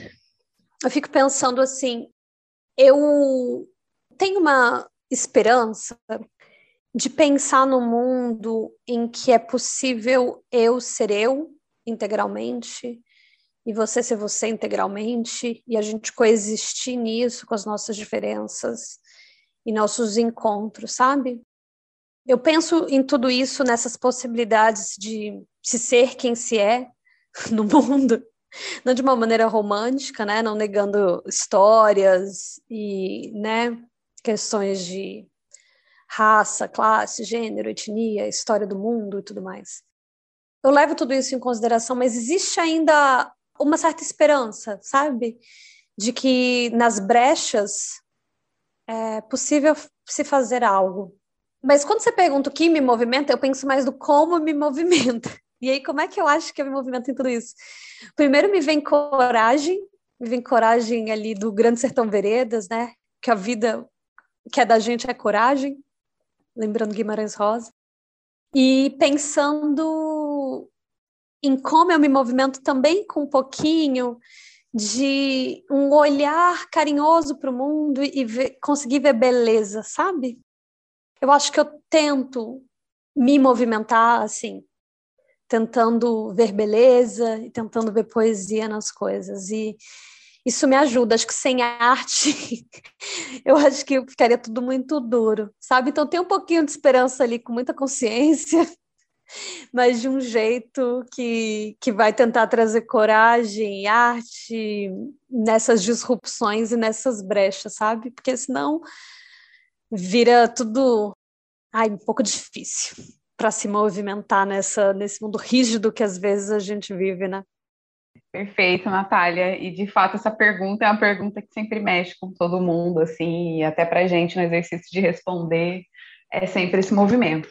eu fico pensando assim, eu tenho uma esperança de pensar no mundo em que é possível eu ser eu integralmente e você ser você integralmente e a gente coexistir nisso com as nossas diferenças e nossos encontros, sabe? Eu penso em tudo isso nessas possibilidades de se ser quem se é no mundo, não de uma maneira romântica, né, não negando histórias e, né, questões de raça, classe, gênero, etnia, história do mundo e tudo mais. Eu levo tudo isso em consideração, mas existe ainda uma certa esperança, sabe? De que nas brechas é possível se fazer algo. Mas quando você pergunta o que me movimenta, eu penso mais do como me movimenta. E aí, como é que eu acho que eu me movimento em tudo isso? Primeiro me vem coragem, me vem coragem ali do Grande Sertão Veredas, né? Que a vida que é da gente é coragem lembrando Guimarães Rosa, e pensando em como eu me movimento também com um pouquinho de um olhar carinhoso para o mundo e ver, conseguir ver beleza, sabe? Eu acho que eu tento me movimentar assim, tentando ver beleza e tentando ver poesia nas coisas. E isso me ajuda. Acho que sem arte, eu acho que ficaria tudo muito duro, sabe? Então tem um pouquinho de esperança ali, com muita consciência, mas de um jeito que, que vai tentar trazer coragem e arte nessas disrupções e nessas brechas, sabe? Porque senão vira tudo ai, um pouco difícil para se movimentar nessa, nesse mundo rígido que às vezes a gente vive, né? Perfeito, Natália. E de fato, essa pergunta é uma pergunta que sempre mexe com todo mundo, assim, e até para a gente no exercício de responder é sempre esse movimento.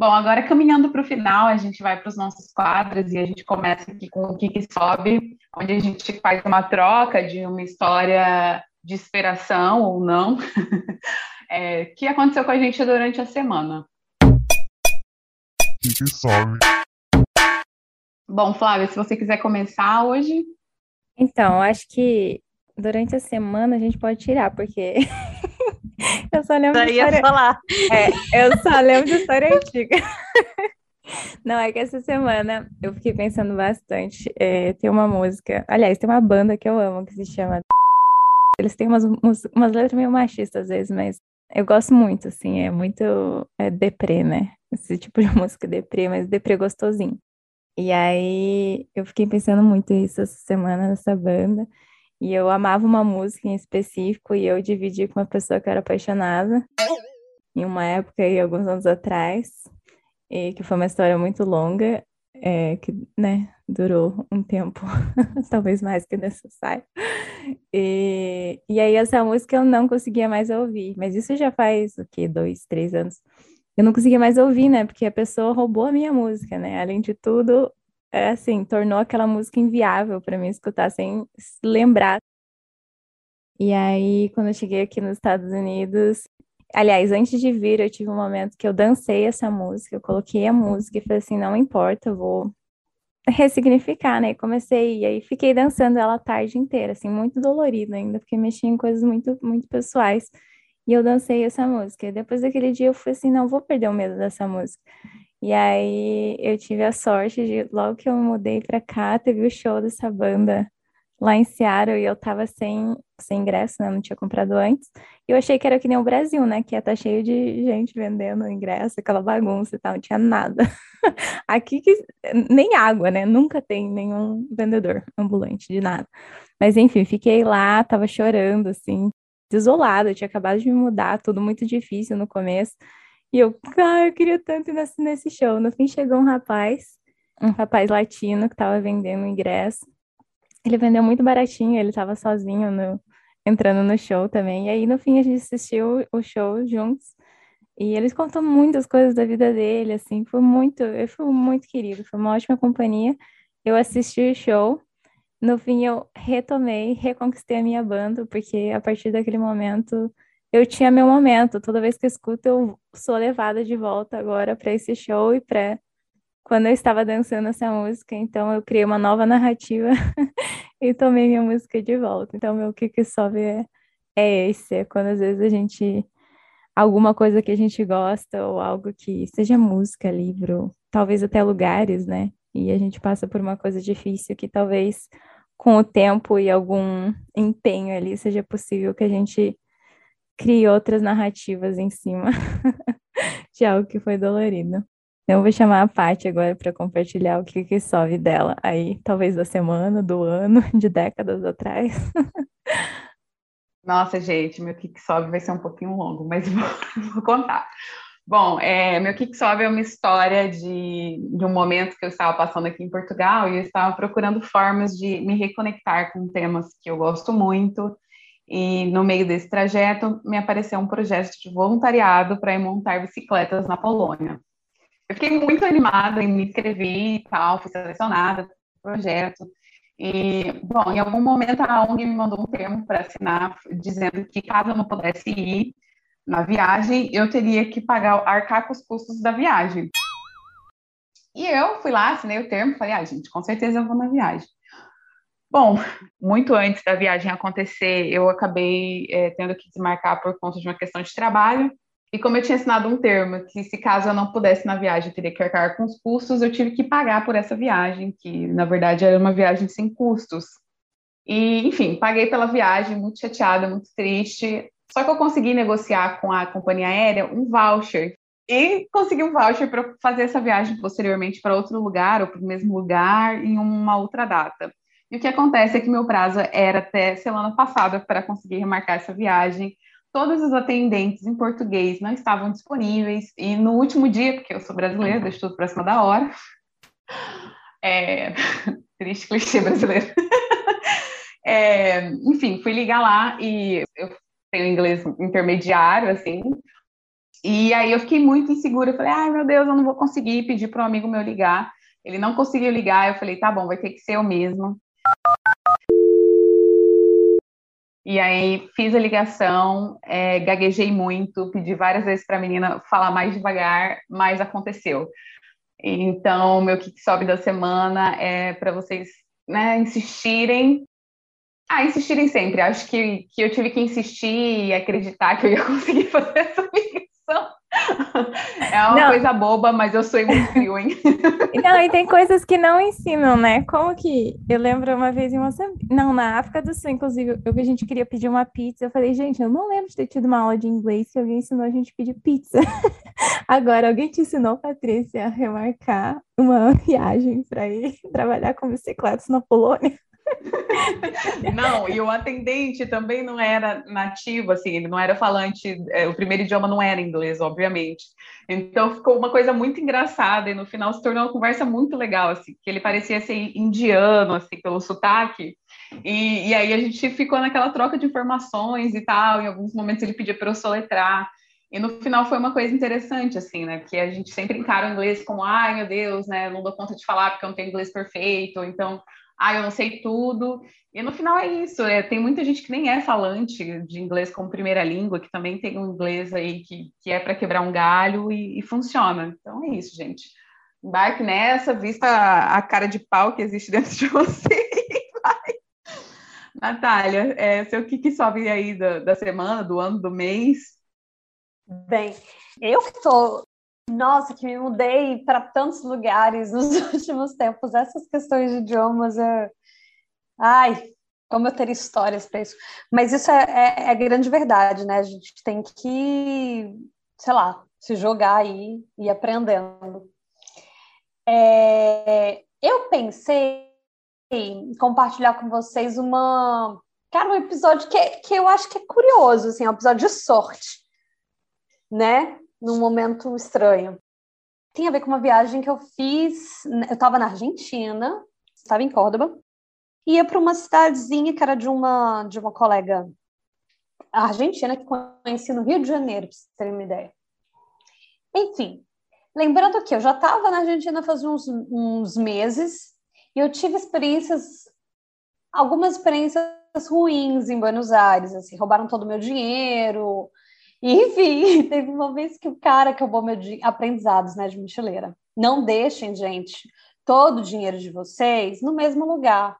Bom, agora caminhando para o final, a gente vai para os nossos quadros e a gente começa aqui com o que, que sobe, onde a gente faz uma troca de uma história de inspiração ou não, é, que aconteceu com a gente durante a semana. O que, que sobe? Bom, Flávia, se você quiser começar hoje. Então, acho que durante a semana a gente pode tirar, porque eu só lembro de história... falar. É, eu só lembro de história antiga. Não, é que essa semana eu fiquei pensando bastante. É, tem uma música, aliás, tem uma banda que eu amo que se chama. Eles têm umas, umas letras meio machistas às vezes, mas eu gosto muito, assim, é muito é deprê, né? Esse tipo de música deprê, mas deprê gostosinho. E aí eu fiquei pensando muito isso essa semana nessa banda. E eu amava uma música em específico e eu dividi com uma pessoa que era apaixonada em uma época e alguns anos atrás, e que foi uma história muito longa, é, que, né, durou um tempo, talvez mais que necessário. E, e aí essa música eu não conseguia mais ouvir, mas isso já faz o quê? Dois, três anos eu não conseguia mais ouvir, né? Porque a pessoa roubou a minha música, né? Além de tudo, assim, tornou aquela música inviável para mim escutar sem lembrar. E aí, quando eu cheguei aqui nos Estados Unidos, aliás, antes de vir, eu tive um momento que eu dancei essa música, eu coloquei a música e falei assim, não importa, eu vou ressignificar, né? E comecei, e aí fiquei dançando ela a tarde inteira, assim, muito dolorida ainda, porque mexia em coisas muito, muito pessoais. E eu dancei essa música. E depois daquele dia eu fui assim, não vou perder o medo dessa música. E aí eu tive a sorte de, logo que eu mudei pra cá, teve o show dessa banda lá em Seattle e eu tava sem, sem ingresso, né? Não tinha comprado antes. E eu achei que era que nem o Brasil, né? Que ia tá cheio de gente vendendo ingresso, aquela bagunça e tal, não tinha nada. Aqui que nem água, né? Nunca tem nenhum vendedor ambulante de nada. Mas enfim, fiquei lá, tava chorando, assim, desolada. Eu tinha acabado de me mudar, tudo muito difícil no começo. E eu, ah, eu queria tanto ir nesse, nesse show. No fim chegou um rapaz, um rapaz latino que tava vendendo ingresso. Ele vendeu muito baratinho, ele tava sozinho no, entrando no show também. E aí, no fim, a gente assistiu o show juntos. E eles contam muitas coisas da vida dele, assim, foi muito, eu fui muito querido, foi uma ótima companhia. Eu assisti o show, no fim eu retomei, reconquistei a minha banda, porque a partir daquele momento eu tinha meu momento. Toda vez que eu escuto, eu sou levada de volta agora para esse show e para quando eu estava dançando essa música, então eu criei uma nova narrativa e tomei minha música de volta. Então, meu que que sobe é, é esse, é quando às vezes a gente alguma coisa que a gente gosta ou algo que seja música, livro, talvez até lugares, né? E a gente passa por uma coisa difícil que talvez com o tempo e algum empenho ali seja possível que a gente crie outras narrativas em cima de algo que foi dolorido. Eu vou chamar a Paty agora para compartilhar o que, que sobe dela aí, talvez da semana, do ano, de décadas atrás. Nossa, gente, meu kick sobe vai ser um pouquinho longo, mas vou, vou contar. Bom, é, meu kick sobe é uma história de, de um momento que eu estava passando aqui em Portugal e eu estava procurando formas de me reconectar com temas que eu gosto muito. E no meio desse trajeto me apareceu um projeto de voluntariado para montar bicicletas na Polônia. Eu fiquei muito animada em me inscrever e tal, fui selecionada para o projeto. E, bom, em algum momento a ONG me mandou um termo para assinar, dizendo que caso eu não pudesse ir na viagem, eu teria que pagar, arcar com os custos da viagem. E eu fui lá, assinei o termo, falei, ah, gente, com certeza eu vou na viagem. Bom, muito antes da viagem acontecer, eu acabei é, tendo que desmarcar por conta de uma questão de trabalho. E como eu tinha assinado um termo que, se caso eu não pudesse na viagem, teria que arcar com os custos, eu tive que pagar por essa viagem, que na verdade era uma viagem sem custos. E, enfim, paguei pela viagem, muito chateada, muito triste. Só que eu consegui negociar com a companhia aérea um voucher. E consegui um voucher para fazer essa viagem posteriormente para outro lugar, ou para o mesmo lugar, em uma outra data. E o que acontece é que meu prazo era até semana passada para conseguir remarcar essa viagem. Todos os atendentes em português não estavam disponíveis, e no último dia, porque eu sou brasileira, deixo tudo para cima da hora, é, triste clichê brasileiro, é, enfim, fui ligar lá e eu tenho inglês intermediário, assim, e aí eu fiquei muito insegura, eu falei, ai meu Deus, eu não vou conseguir. Pedir para um amigo meu ligar, ele não conseguiu ligar, eu falei, tá bom, vai ter que ser eu mesmo. E aí fiz a ligação, é, gaguejei muito, pedi várias vezes para a menina falar mais devagar, mas aconteceu. Então, meu kick sobe da semana é para vocês né, insistirem. Ah, insistirem sempre. Acho que, que eu tive que insistir e acreditar que eu ia conseguir fazer essa ligação. É uma não. coisa boba, mas eu sou muito frio, hein? Não, e tem coisas que não ensinam, né? Como que eu lembro uma vez em Moçambique, não, na África do Sul, inclusive, eu vi a gente queria pedir uma pizza. Eu falei, gente, eu não lembro de ter tido uma aula de inglês que alguém ensinou a gente pedir pizza. Agora, alguém te ensinou, Patrícia, a remarcar uma viagem para ir trabalhar com bicicletas na Polônia? Não, e o atendente também não era nativo, assim, ele não era falante, é, o primeiro idioma não era inglês, obviamente. Então ficou uma coisa muito engraçada e no final se tornou uma conversa muito legal, assim, que ele parecia ser indiano, assim, pelo sotaque. E, e aí a gente ficou naquela troca de informações e tal, em alguns momentos ele pedia para eu soletrar. E no final foi uma coisa interessante, assim, né? Que a gente sempre encara o inglês como, ai meu Deus, né? Não dou conta de falar porque eu não tenho inglês perfeito. Então, ah, eu não sei tudo. E no final é isso. É, tem muita gente que nem é falante de inglês como primeira língua, que também tem um inglês aí que, que é para quebrar um galho e, e, funciona. Então é isso, gente. Embarque nessa, vista a cara de pau que existe dentro de você. Natália, é, seu que, que sobe aí da, da semana, do ano, do mês? Bem, eu estou nossa, que me mudei para tantos lugares nos últimos tempos. Essas questões de idiomas, é... ai, como eu teria histórias para isso. Mas isso é, é, é, grande verdade, né? A gente tem que, sei lá, se jogar aí e ir aprendendo. É, eu pensei em compartilhar com vocês uma. Cara, um episódio que, que eu acho que é curioso, assim, é um episódio de sorte, né? Num momento estranho. Tem a ver com uma viagem que eu fiz. Eu estava na Argentina, estava em Córdoba, ia para uma cidadezinha que era de uma, de uma colega argentina que conheci no Rio de Janeiro, para vocês terem uma ideia. Enfim, lembrando que eu já estava na Argentina faz uns, uns meses e eu tive experiências, algumas experiências ruins em Buenos Aires, assim, roubaram todo o meu dinheiro. Enfim, teve uma vez que o cara roubou meu aprendizados, né, de mochileira. Não deixem, gente, todo o dinheiro de vocês no mesmo lugar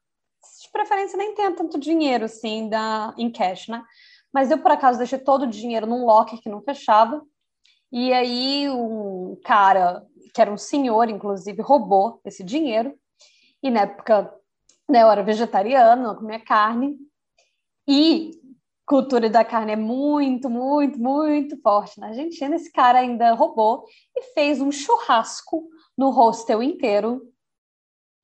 de preferência nem tenha tanto dinheiro assim da, em cash, né? Mas eu, por acaso, deixei todo o dinheiro num locker que não fechava. E aí um cara, que era um senhor, inclusive, roubou esse dinheiro. E na época né, eu era vegetariana, não comia carne. E cultura da carne é muito, muito, muito forte na Argentina. Esse cara ainda roubou e fez um churrasco no hostel inteiro.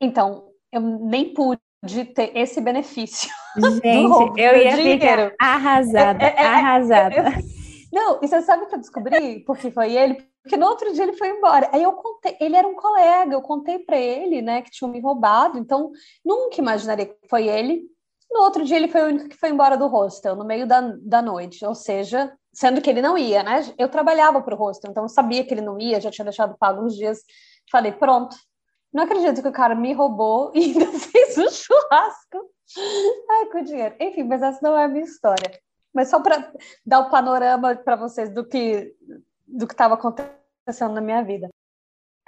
Então, eu nem pude de ter esse benefício. Gente, eu ia ficar arrasada, é, é, é, arrasada. não, e você sabe o que eu descobri? Porque foi ele? Porque no outro dia ele foi embora. Aí eu contei, ele era um colega, eu contei para ele, né, que tinham me roubado, então nunca imaginaria que foi ele. No outro dia ele foi o único que foi embora do hostel, no meio da, da noite, ou seja, sendo que ele não ia, né? Eu trabalhava para o hostel, então eu sabia que ele não ia, já tinha deixado pago uns dias. Falei, pronto, não acredito que o cara me roubou e ainda fez um churrasco. Ai, com dinheiro. Enfim, mas essa não é a minha história. Mas só para dar o panorama para vocês do que do que estava acontecendo na minha vida.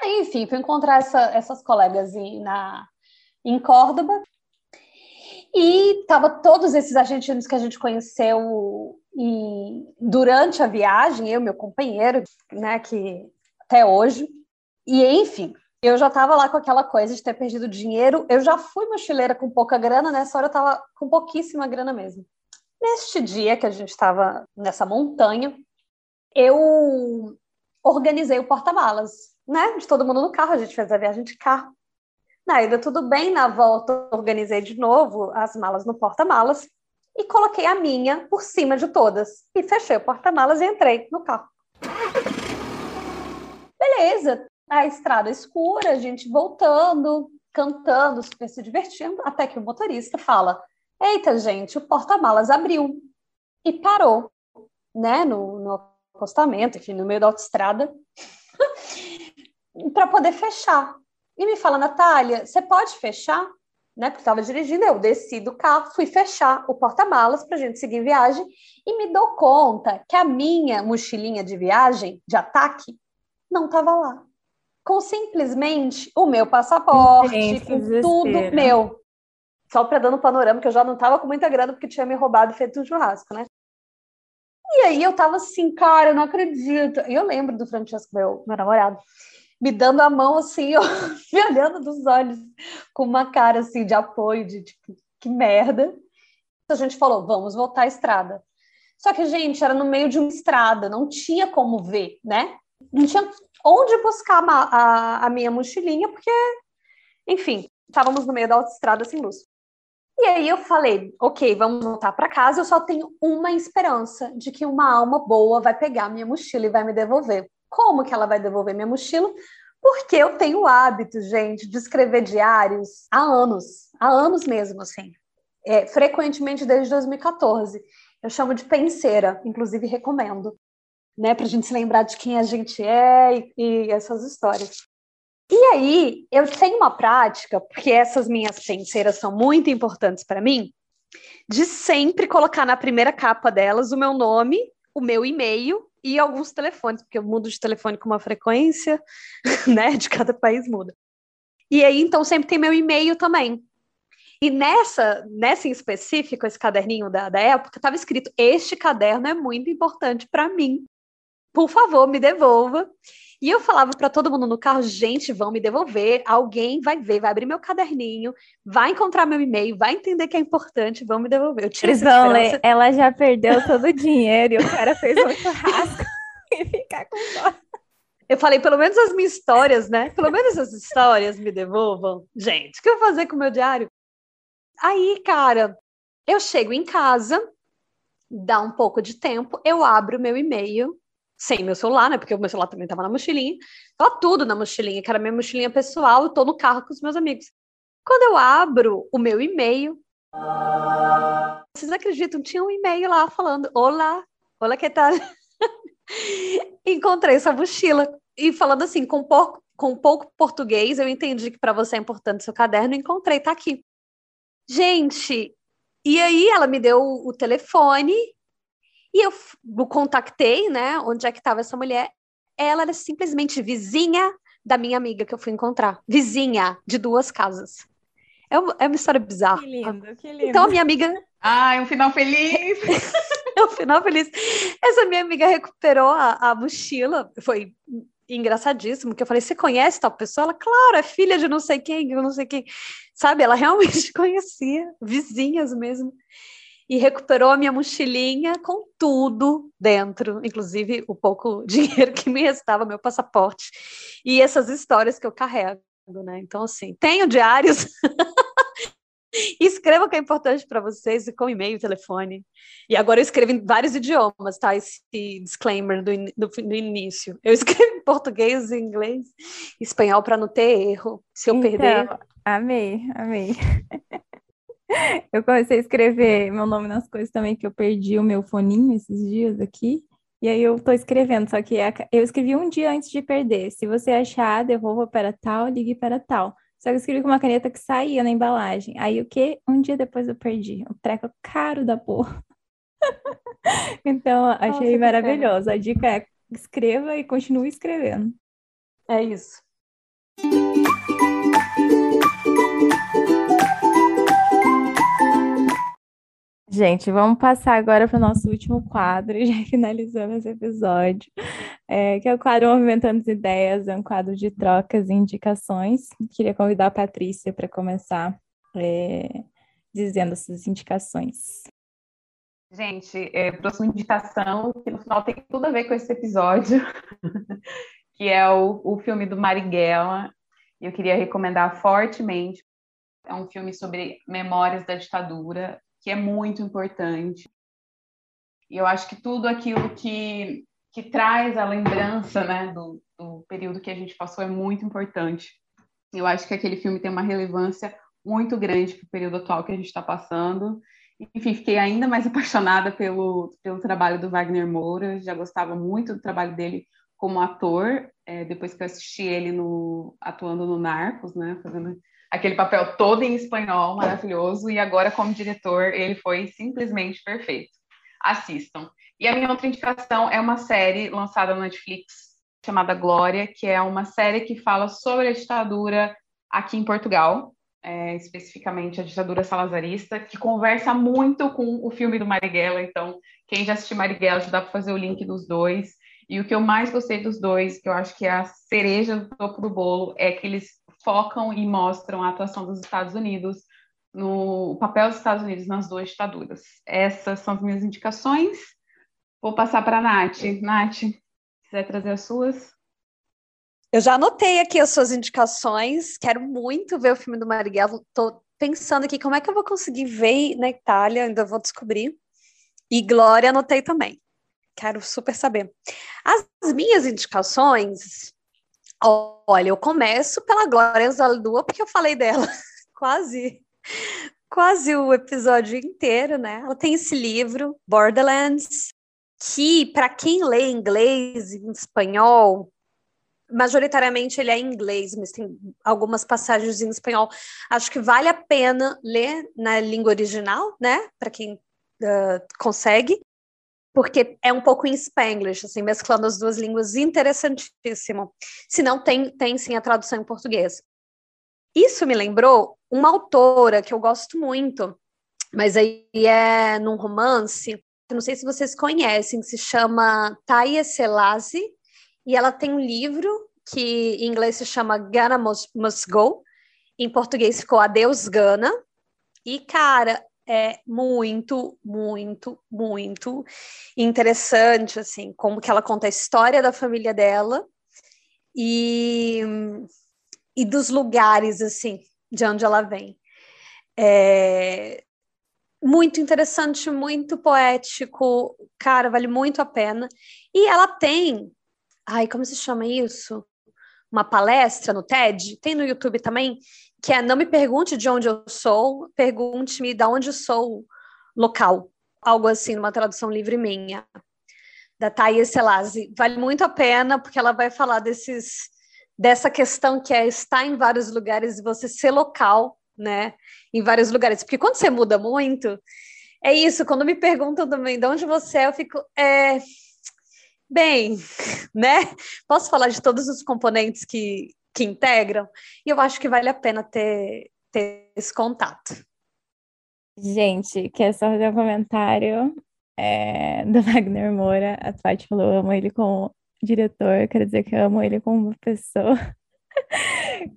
Enfim, fui encontrar essa, essas colegas em, na, em Córdoba e tava todos esses argentinos que a gente conheceu e, durante a viagem, eu, meu companheiro, né, que até hoje. E enfim, eu já estava lá com aquela coisa de ter perdido dinheiro. Eu já fui mochileira com pouca grana, nessa hora eu estava com pouquíssima grana mesmo. Neste dia que a gente estava nessa montanha, eu organizei o porta-malas, né? De todo mundo no carro, a gente fez a viagem de carro. Na ida tudo bem, na volta organizei de novo as malas no porta-malas e coloquei a minha por cima de todas. E fechei o porta-malas e entrei no carro. Beleza, a estrada escura, a gente voltando, cantando, super se divertindo, até que o motorista fala: Eita, gente, o porta-malas abriu e parou, né, no, no acostamento, enfim, no meio da autoestrada, para poder fechar. E me fala, Natália, você pode fechar? Né, porque estava dirigindo, eu desci do carro, fui fechar o porta-malas para a gente seguir viagem e me dou conta que a minha mochilinha de viagem, de ataque, não estava lá com simplesmente o meu passaporte, Gente, com tudo meu. Só para dando um panorama, que eu já não estava com muita grana porque tinha me roubado e feito um churrasco, né? E aí eu tava assim, cara, eu não acredito. E eu lembro do Francesco, meu, meu namorado, me dando a mão assim, me olhando dos olhos, com uma cara assim de apoio, de tipo, que merda. A gente falou, vamos voltar à estrada. Só que, gente, era no meio de uma estrada, não tinha como ver, né? Não tinha onde buscar a, a, a minha mochilinha, porque, enfim, estávamos no meio da autoestrada sem luz. E aí eu falei, ok, vamos voltar para casa. Eu só tenho uma esperança de que uma alma boa vai pegar minha mochila e vai me devolver. Como que ela vai devolver minha mochila? Porque eu tenho o hábito, gente, de escrever diários há anos, há anos mesmo, assim. É, frequentemente desde 2014. Eu chamo de penseira, inclusive recomendo né, para a gente se lembrar de quem a gente é e, e, essas histórias. E aí, eu tenho uma prática, porque essas minhas penseiras são muito importantes para mim, de sempre colocar na primeira capa delas o meu nome, o meu e-mail e alguns telefones, porque eu mudo de telefone com uma frequência, né, de cada país muda. E aí, então, sempre tem meu e-mail também. E nessa, nessa em específico, esse caderninho da, da época, estava escrito: Este caderno é muito importante para mim por favor, me devolva. E eu falava para todo mundo no carro, gente, vão me devolver, alguém vai ver, vai abrir meu caderninho, vai encontrar meu e-mail, vai entender que é importante, vão me devolver. Eu Eles vão ler, ela já perdeu todo o dinheiro e o cara fez um churrasco e ficar com dó. Eu falei, pelo menos as minhas histórias, né? Pelo menos as histórias me devolvam. Gente, o que eu vou fazer com o meu diário? Aí, cara, eu chego em casa, dá um pouco de tempo, eu abro meu e-mail, sem meu celular, né? Porque o meu celular também estava na mochilinha. Tava tudo na mochilinha, que era minha mochilinha pessoal, eu tô no carro com os meus amigos. Quando eu abro o meu e-mail, vocês acreditam? Tinha um e-mail lá falando: Olá, olá, que tal? Encontrei essa mochila e falando assim, com pouco, com pouco português, eu entendi que para você é importante seu caderno, encontrei, tá aqui. Gente, e aí ela me deu o telefone e eu contactei, né, onde é que estava essa mulher. Ela era simplesmente vizinha da minha amiga que eu fui encontrar. Vizinha de duas casas. É uma, é uma história bizarra. Que lindo, que lindo. Então, a minha amiga. Ah, é um final feliz! é um final feliz. Essa minha amiga recuperou a, a mochila. Foi engraçadíssimo, que eu falei, você conhece tal pessoa? Ela, claro, é filha de não sei quem, eu não sei quem. Sabe, ela realmente conhecia, vizinhas mesmo. E recuperou a minha mochilinha com tudo dentro, inclusive o pouco dinheiro que me restava, meu passaporte, e essas histórias que eu carrego, né? Então, assim, tenho diários Escreva o que é importante para vocês com e-mail, telefone. E agora eu escrevo em vários idiomas, tá? Esse disclaimer do, do, do início. Eu escrevo em português, em inglês, espanhol para não ter erro. Se eu então, perder. Amei, amei. Eu comecei a escrever meu nome nas coisas também, que eu perdi o meu foninho esses dias aqui. E aí eu tô escrevendo, só que eu escrevi um dia antes de perder. Se você achar, devolva para tal, ligue para tal. Só que eu escrevi com uma caneta que saía na embalagem. Aí o que? Um dia depois eu perdi. Um treco caro da porra. então, achei Nossa, maravilhoso. A dica é escreva e continue escrevendo. É isso. Gente, vamos passar agora para o nosso último quadro, já finalizando esse episódio, é, que é o quadro Movimentando as Ideias, é um quadro de trocas e indicações. Queria convidar a Patrícia para começar é, dizendo essas indicações. Gente, é, trouxe uma indicação que no final tem tudo a ver com esse episódio, que é o, o filme do Marighella. Eu queria recomendar fortemente. É um filme sobre memórias da ditadura que é muito importante. E eu acho que tudo aquilo que, que traz a lembrança né, do, do período que a gente passou é muito importante. Eu acho que aquele filme tem uma relevância muito grande para o período atual que a gente está passando. Enfim, fiquei ainda mais apaixonada pelo, pelo trabalho do Wagner Moura, já gostava muito do trabalho dele como ator, é, depois que eu assisti ele no, atuando no Narcos, né, fazendo aquele papel todo em espanhol, maravilhoso, e agora como diretor ele foi simplesmente perfeito. Assistam. E a minha outra indicação é uma série lançada no Netflix chamada Glória, que é uma série que fala sobre a ditadura aqui em Portugal, é, especificamente a ditadura salazarista, que conversa muito com o filme do Marighella. Então, quem já assistiu Marighella já dá para fazer o link dos dois. E o que eu mais gostei dos dois, que eu acho que é a cereja do topo do bolo, é que eles focam e mostram a atuação dos Estados Unidos, no papel dos Estados Unidos nas duas ditaduras. Essas são as minhas indicações. Vou passar para a Nath. Nath, quiser trazer as suas? Eu já anotei aqui as suas indicações. Quero muito ver o filme do Marighella. Estou pensando aqui como é que eu vou conseguir ver na Itália, ainda vou descobrir. E Glória anotei também. Quero super saber. As minhas indicações Olha, eu começo pela Glória Zalua, porque eu falei dela quase quase o episódio inteiro, né? Ela tem esse livro, Borderlands, que para quem lê inglês e espanhol, majoritariamente ele é em inglês, mas tem algumas passagens em espanhol. Acho que vale a pena ler na língua original, né? Para quem uh, consegue porque é um pouco em Spanglish, assim, mesclando as duas línguas, interessantíssimo. Se não, tem, tem sim a tradução em português. Isso me lembrou uma autora que eu gosto muito, mas aí é num romance, não sei se vocês conhecem, se chama Taya Selasi, E ela tem um livro que em inglês se chama Ghana Must, Must Go, em português ficou Adeus Gana. E, cara, é muito, muito, muito interessante, assim, como que ela conta a história da família dela e, e dos lugares, assim, de onde ela vem. É muito interessante, muito poético, cara, vale muito a pena. E ela tem, ai, como se chama isso? Uma palestra no TED, tem no YouTube também, que é Não me pergunte de onde eu sou, pergunte-me de onde sou local. Algo assim, numa tradução livre minha, da Thais Selasi. Vale muito a pena, porque ela vai falar desses, dessa questão que é estar em vários lugares e você ser local, né? Em vários lugares. Porque quando você muda muito, é isso. Quando me perguntam também de onde você é, eu fico. É... Bem, né? Posso falar de todos os componentes que, que integram, e eu acho que vale a pena ter, ter esse contato. Gente, quer só fazer um comentário é, do Wagner Moura. A Tati falou: eu amo ele como diretor, quero dizer que eu amo ele como pessoa.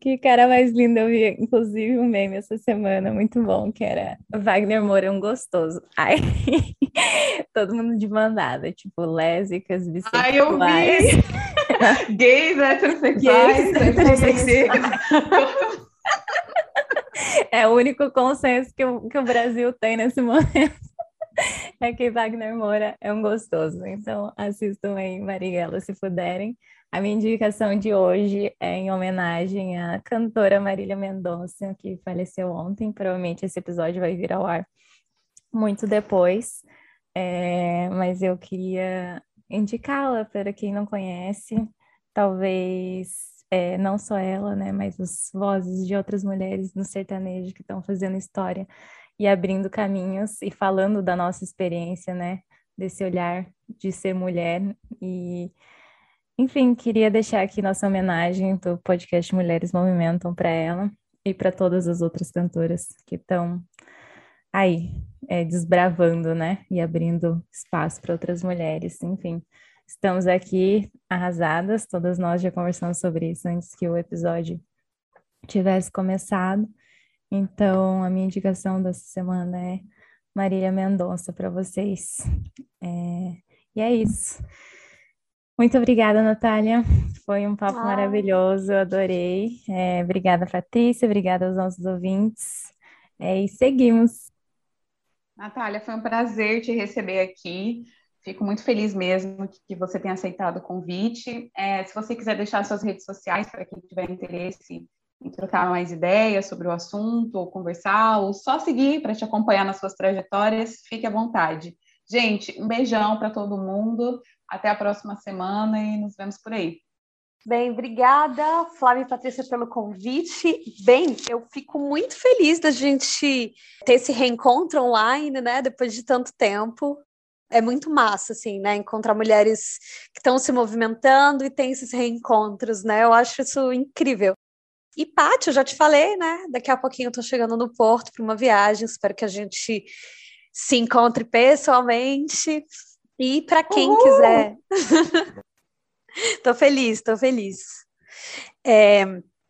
Que cara mais lindo, eu vi inclusive um meme essa semana, muito bom, que era Wagner Moura é um gostoso. Ai, todo mundo de mandada, tipo, lésbicas, bissexuais. Ai, eu vi! Gays, heterossexuais, heterossexuais. É o único consenso que o, que o Brasil tem nesse momento. É que Wagner Moura é um gostoso. Então, assistam aí Marighella se puderem. A minha indicação de hoje é em homenagem à cantora Marília Mendonça, que faleceu ontem. Provavelmente esse episódio vai vir ao ar muito depois, é, mas eu queria indicá-la para quem não conhece, talvez é, não só ela, né, mas as vozes de outras mulheres no sertanejo que estão fazendo história e abrindo caminhos e falando da nossa experiência, né, desse olhar de ser mulher. E enfim, queria deixar aqui nossa homenagem do podcast Mulheres Movimentam para ela e para todas as outras cantoras que estão aí é, desbravando, né, e abrindo espaço para outras mulheres. Enfim, estamos aqui arrasadas, todas nós já conversamos sobre isso antes que o episódio tivesse começado. Então, a minha indicação dessa semana é Marília Mendonça para vocês. É, e é isso. Muito obrigada, Natália. Foi um papo ah. maravilhoso, adorei. É, obrigada, Patrícia, obrigada aos nossos ouvintes. É, e seguimos. Natália, foi um prazer te receber aqui. Fico muito feliz mesmo que você tenha aceitado o convite. É, se você quiser deixar suas redes sociais para quem tiver interesse em trocar mais ideias sobre o assunto, ou conversar, ou só seguir para te acompanhar nas suas trajetórias, fique à vontade. Gente, um beijão para todo mundo. Até a próxima semana e nos vemos por aí. Bem, obrigada, Flávia e Patrícia, pelo convite. Bem, eu fico muito feliz da gente ter esse reencontro online, né, depois de tanto tempo. É muito massa, assim, né, encontrar mulheres que estão se movimentando e tem esses reencontros, né, eu acho isso incrível. E, Paty, eu já te falei, né, daqui a pouquinho eu tô chegando no Porto para uma viagem, espero que a gente se encontre pessoalmente. E para quem Uhul! quiser. tô feliz, tô feliz. É,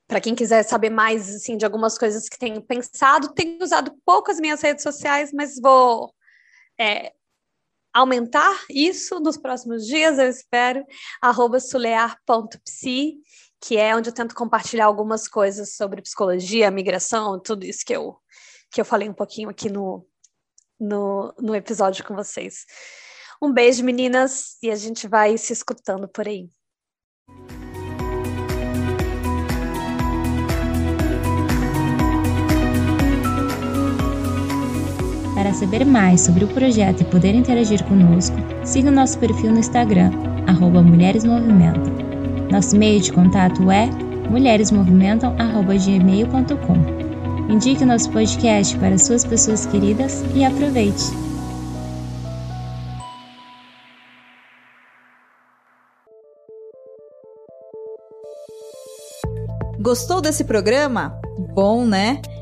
para quem quiser saber mais assim de algumas coisas que tenho pensado, tenho usado pouco as minhas redes sociais, mas vou é, aumentar isso nos próximos dias, eu espero. sulear.psi, que é onde eu tento compartilhar algumas coisas sobre psicologia, migração, tudo isso que eu, que eu falei um pouquinho aqui no, no, no episódio com vocês. Um beijo, meninas, e a gente vai se escutando por aí. Para saber mais sobre o projeto e poder interagir conosco, siga o nosso perfil no Instagram, arroba Mulheres Movimentam. Nosso e-mail de contato é mulheresmovimentam.gmail.com. Indique o nosso podcast para suas pessoas queridas e aproveite! Gostou desse programa? Bom, né?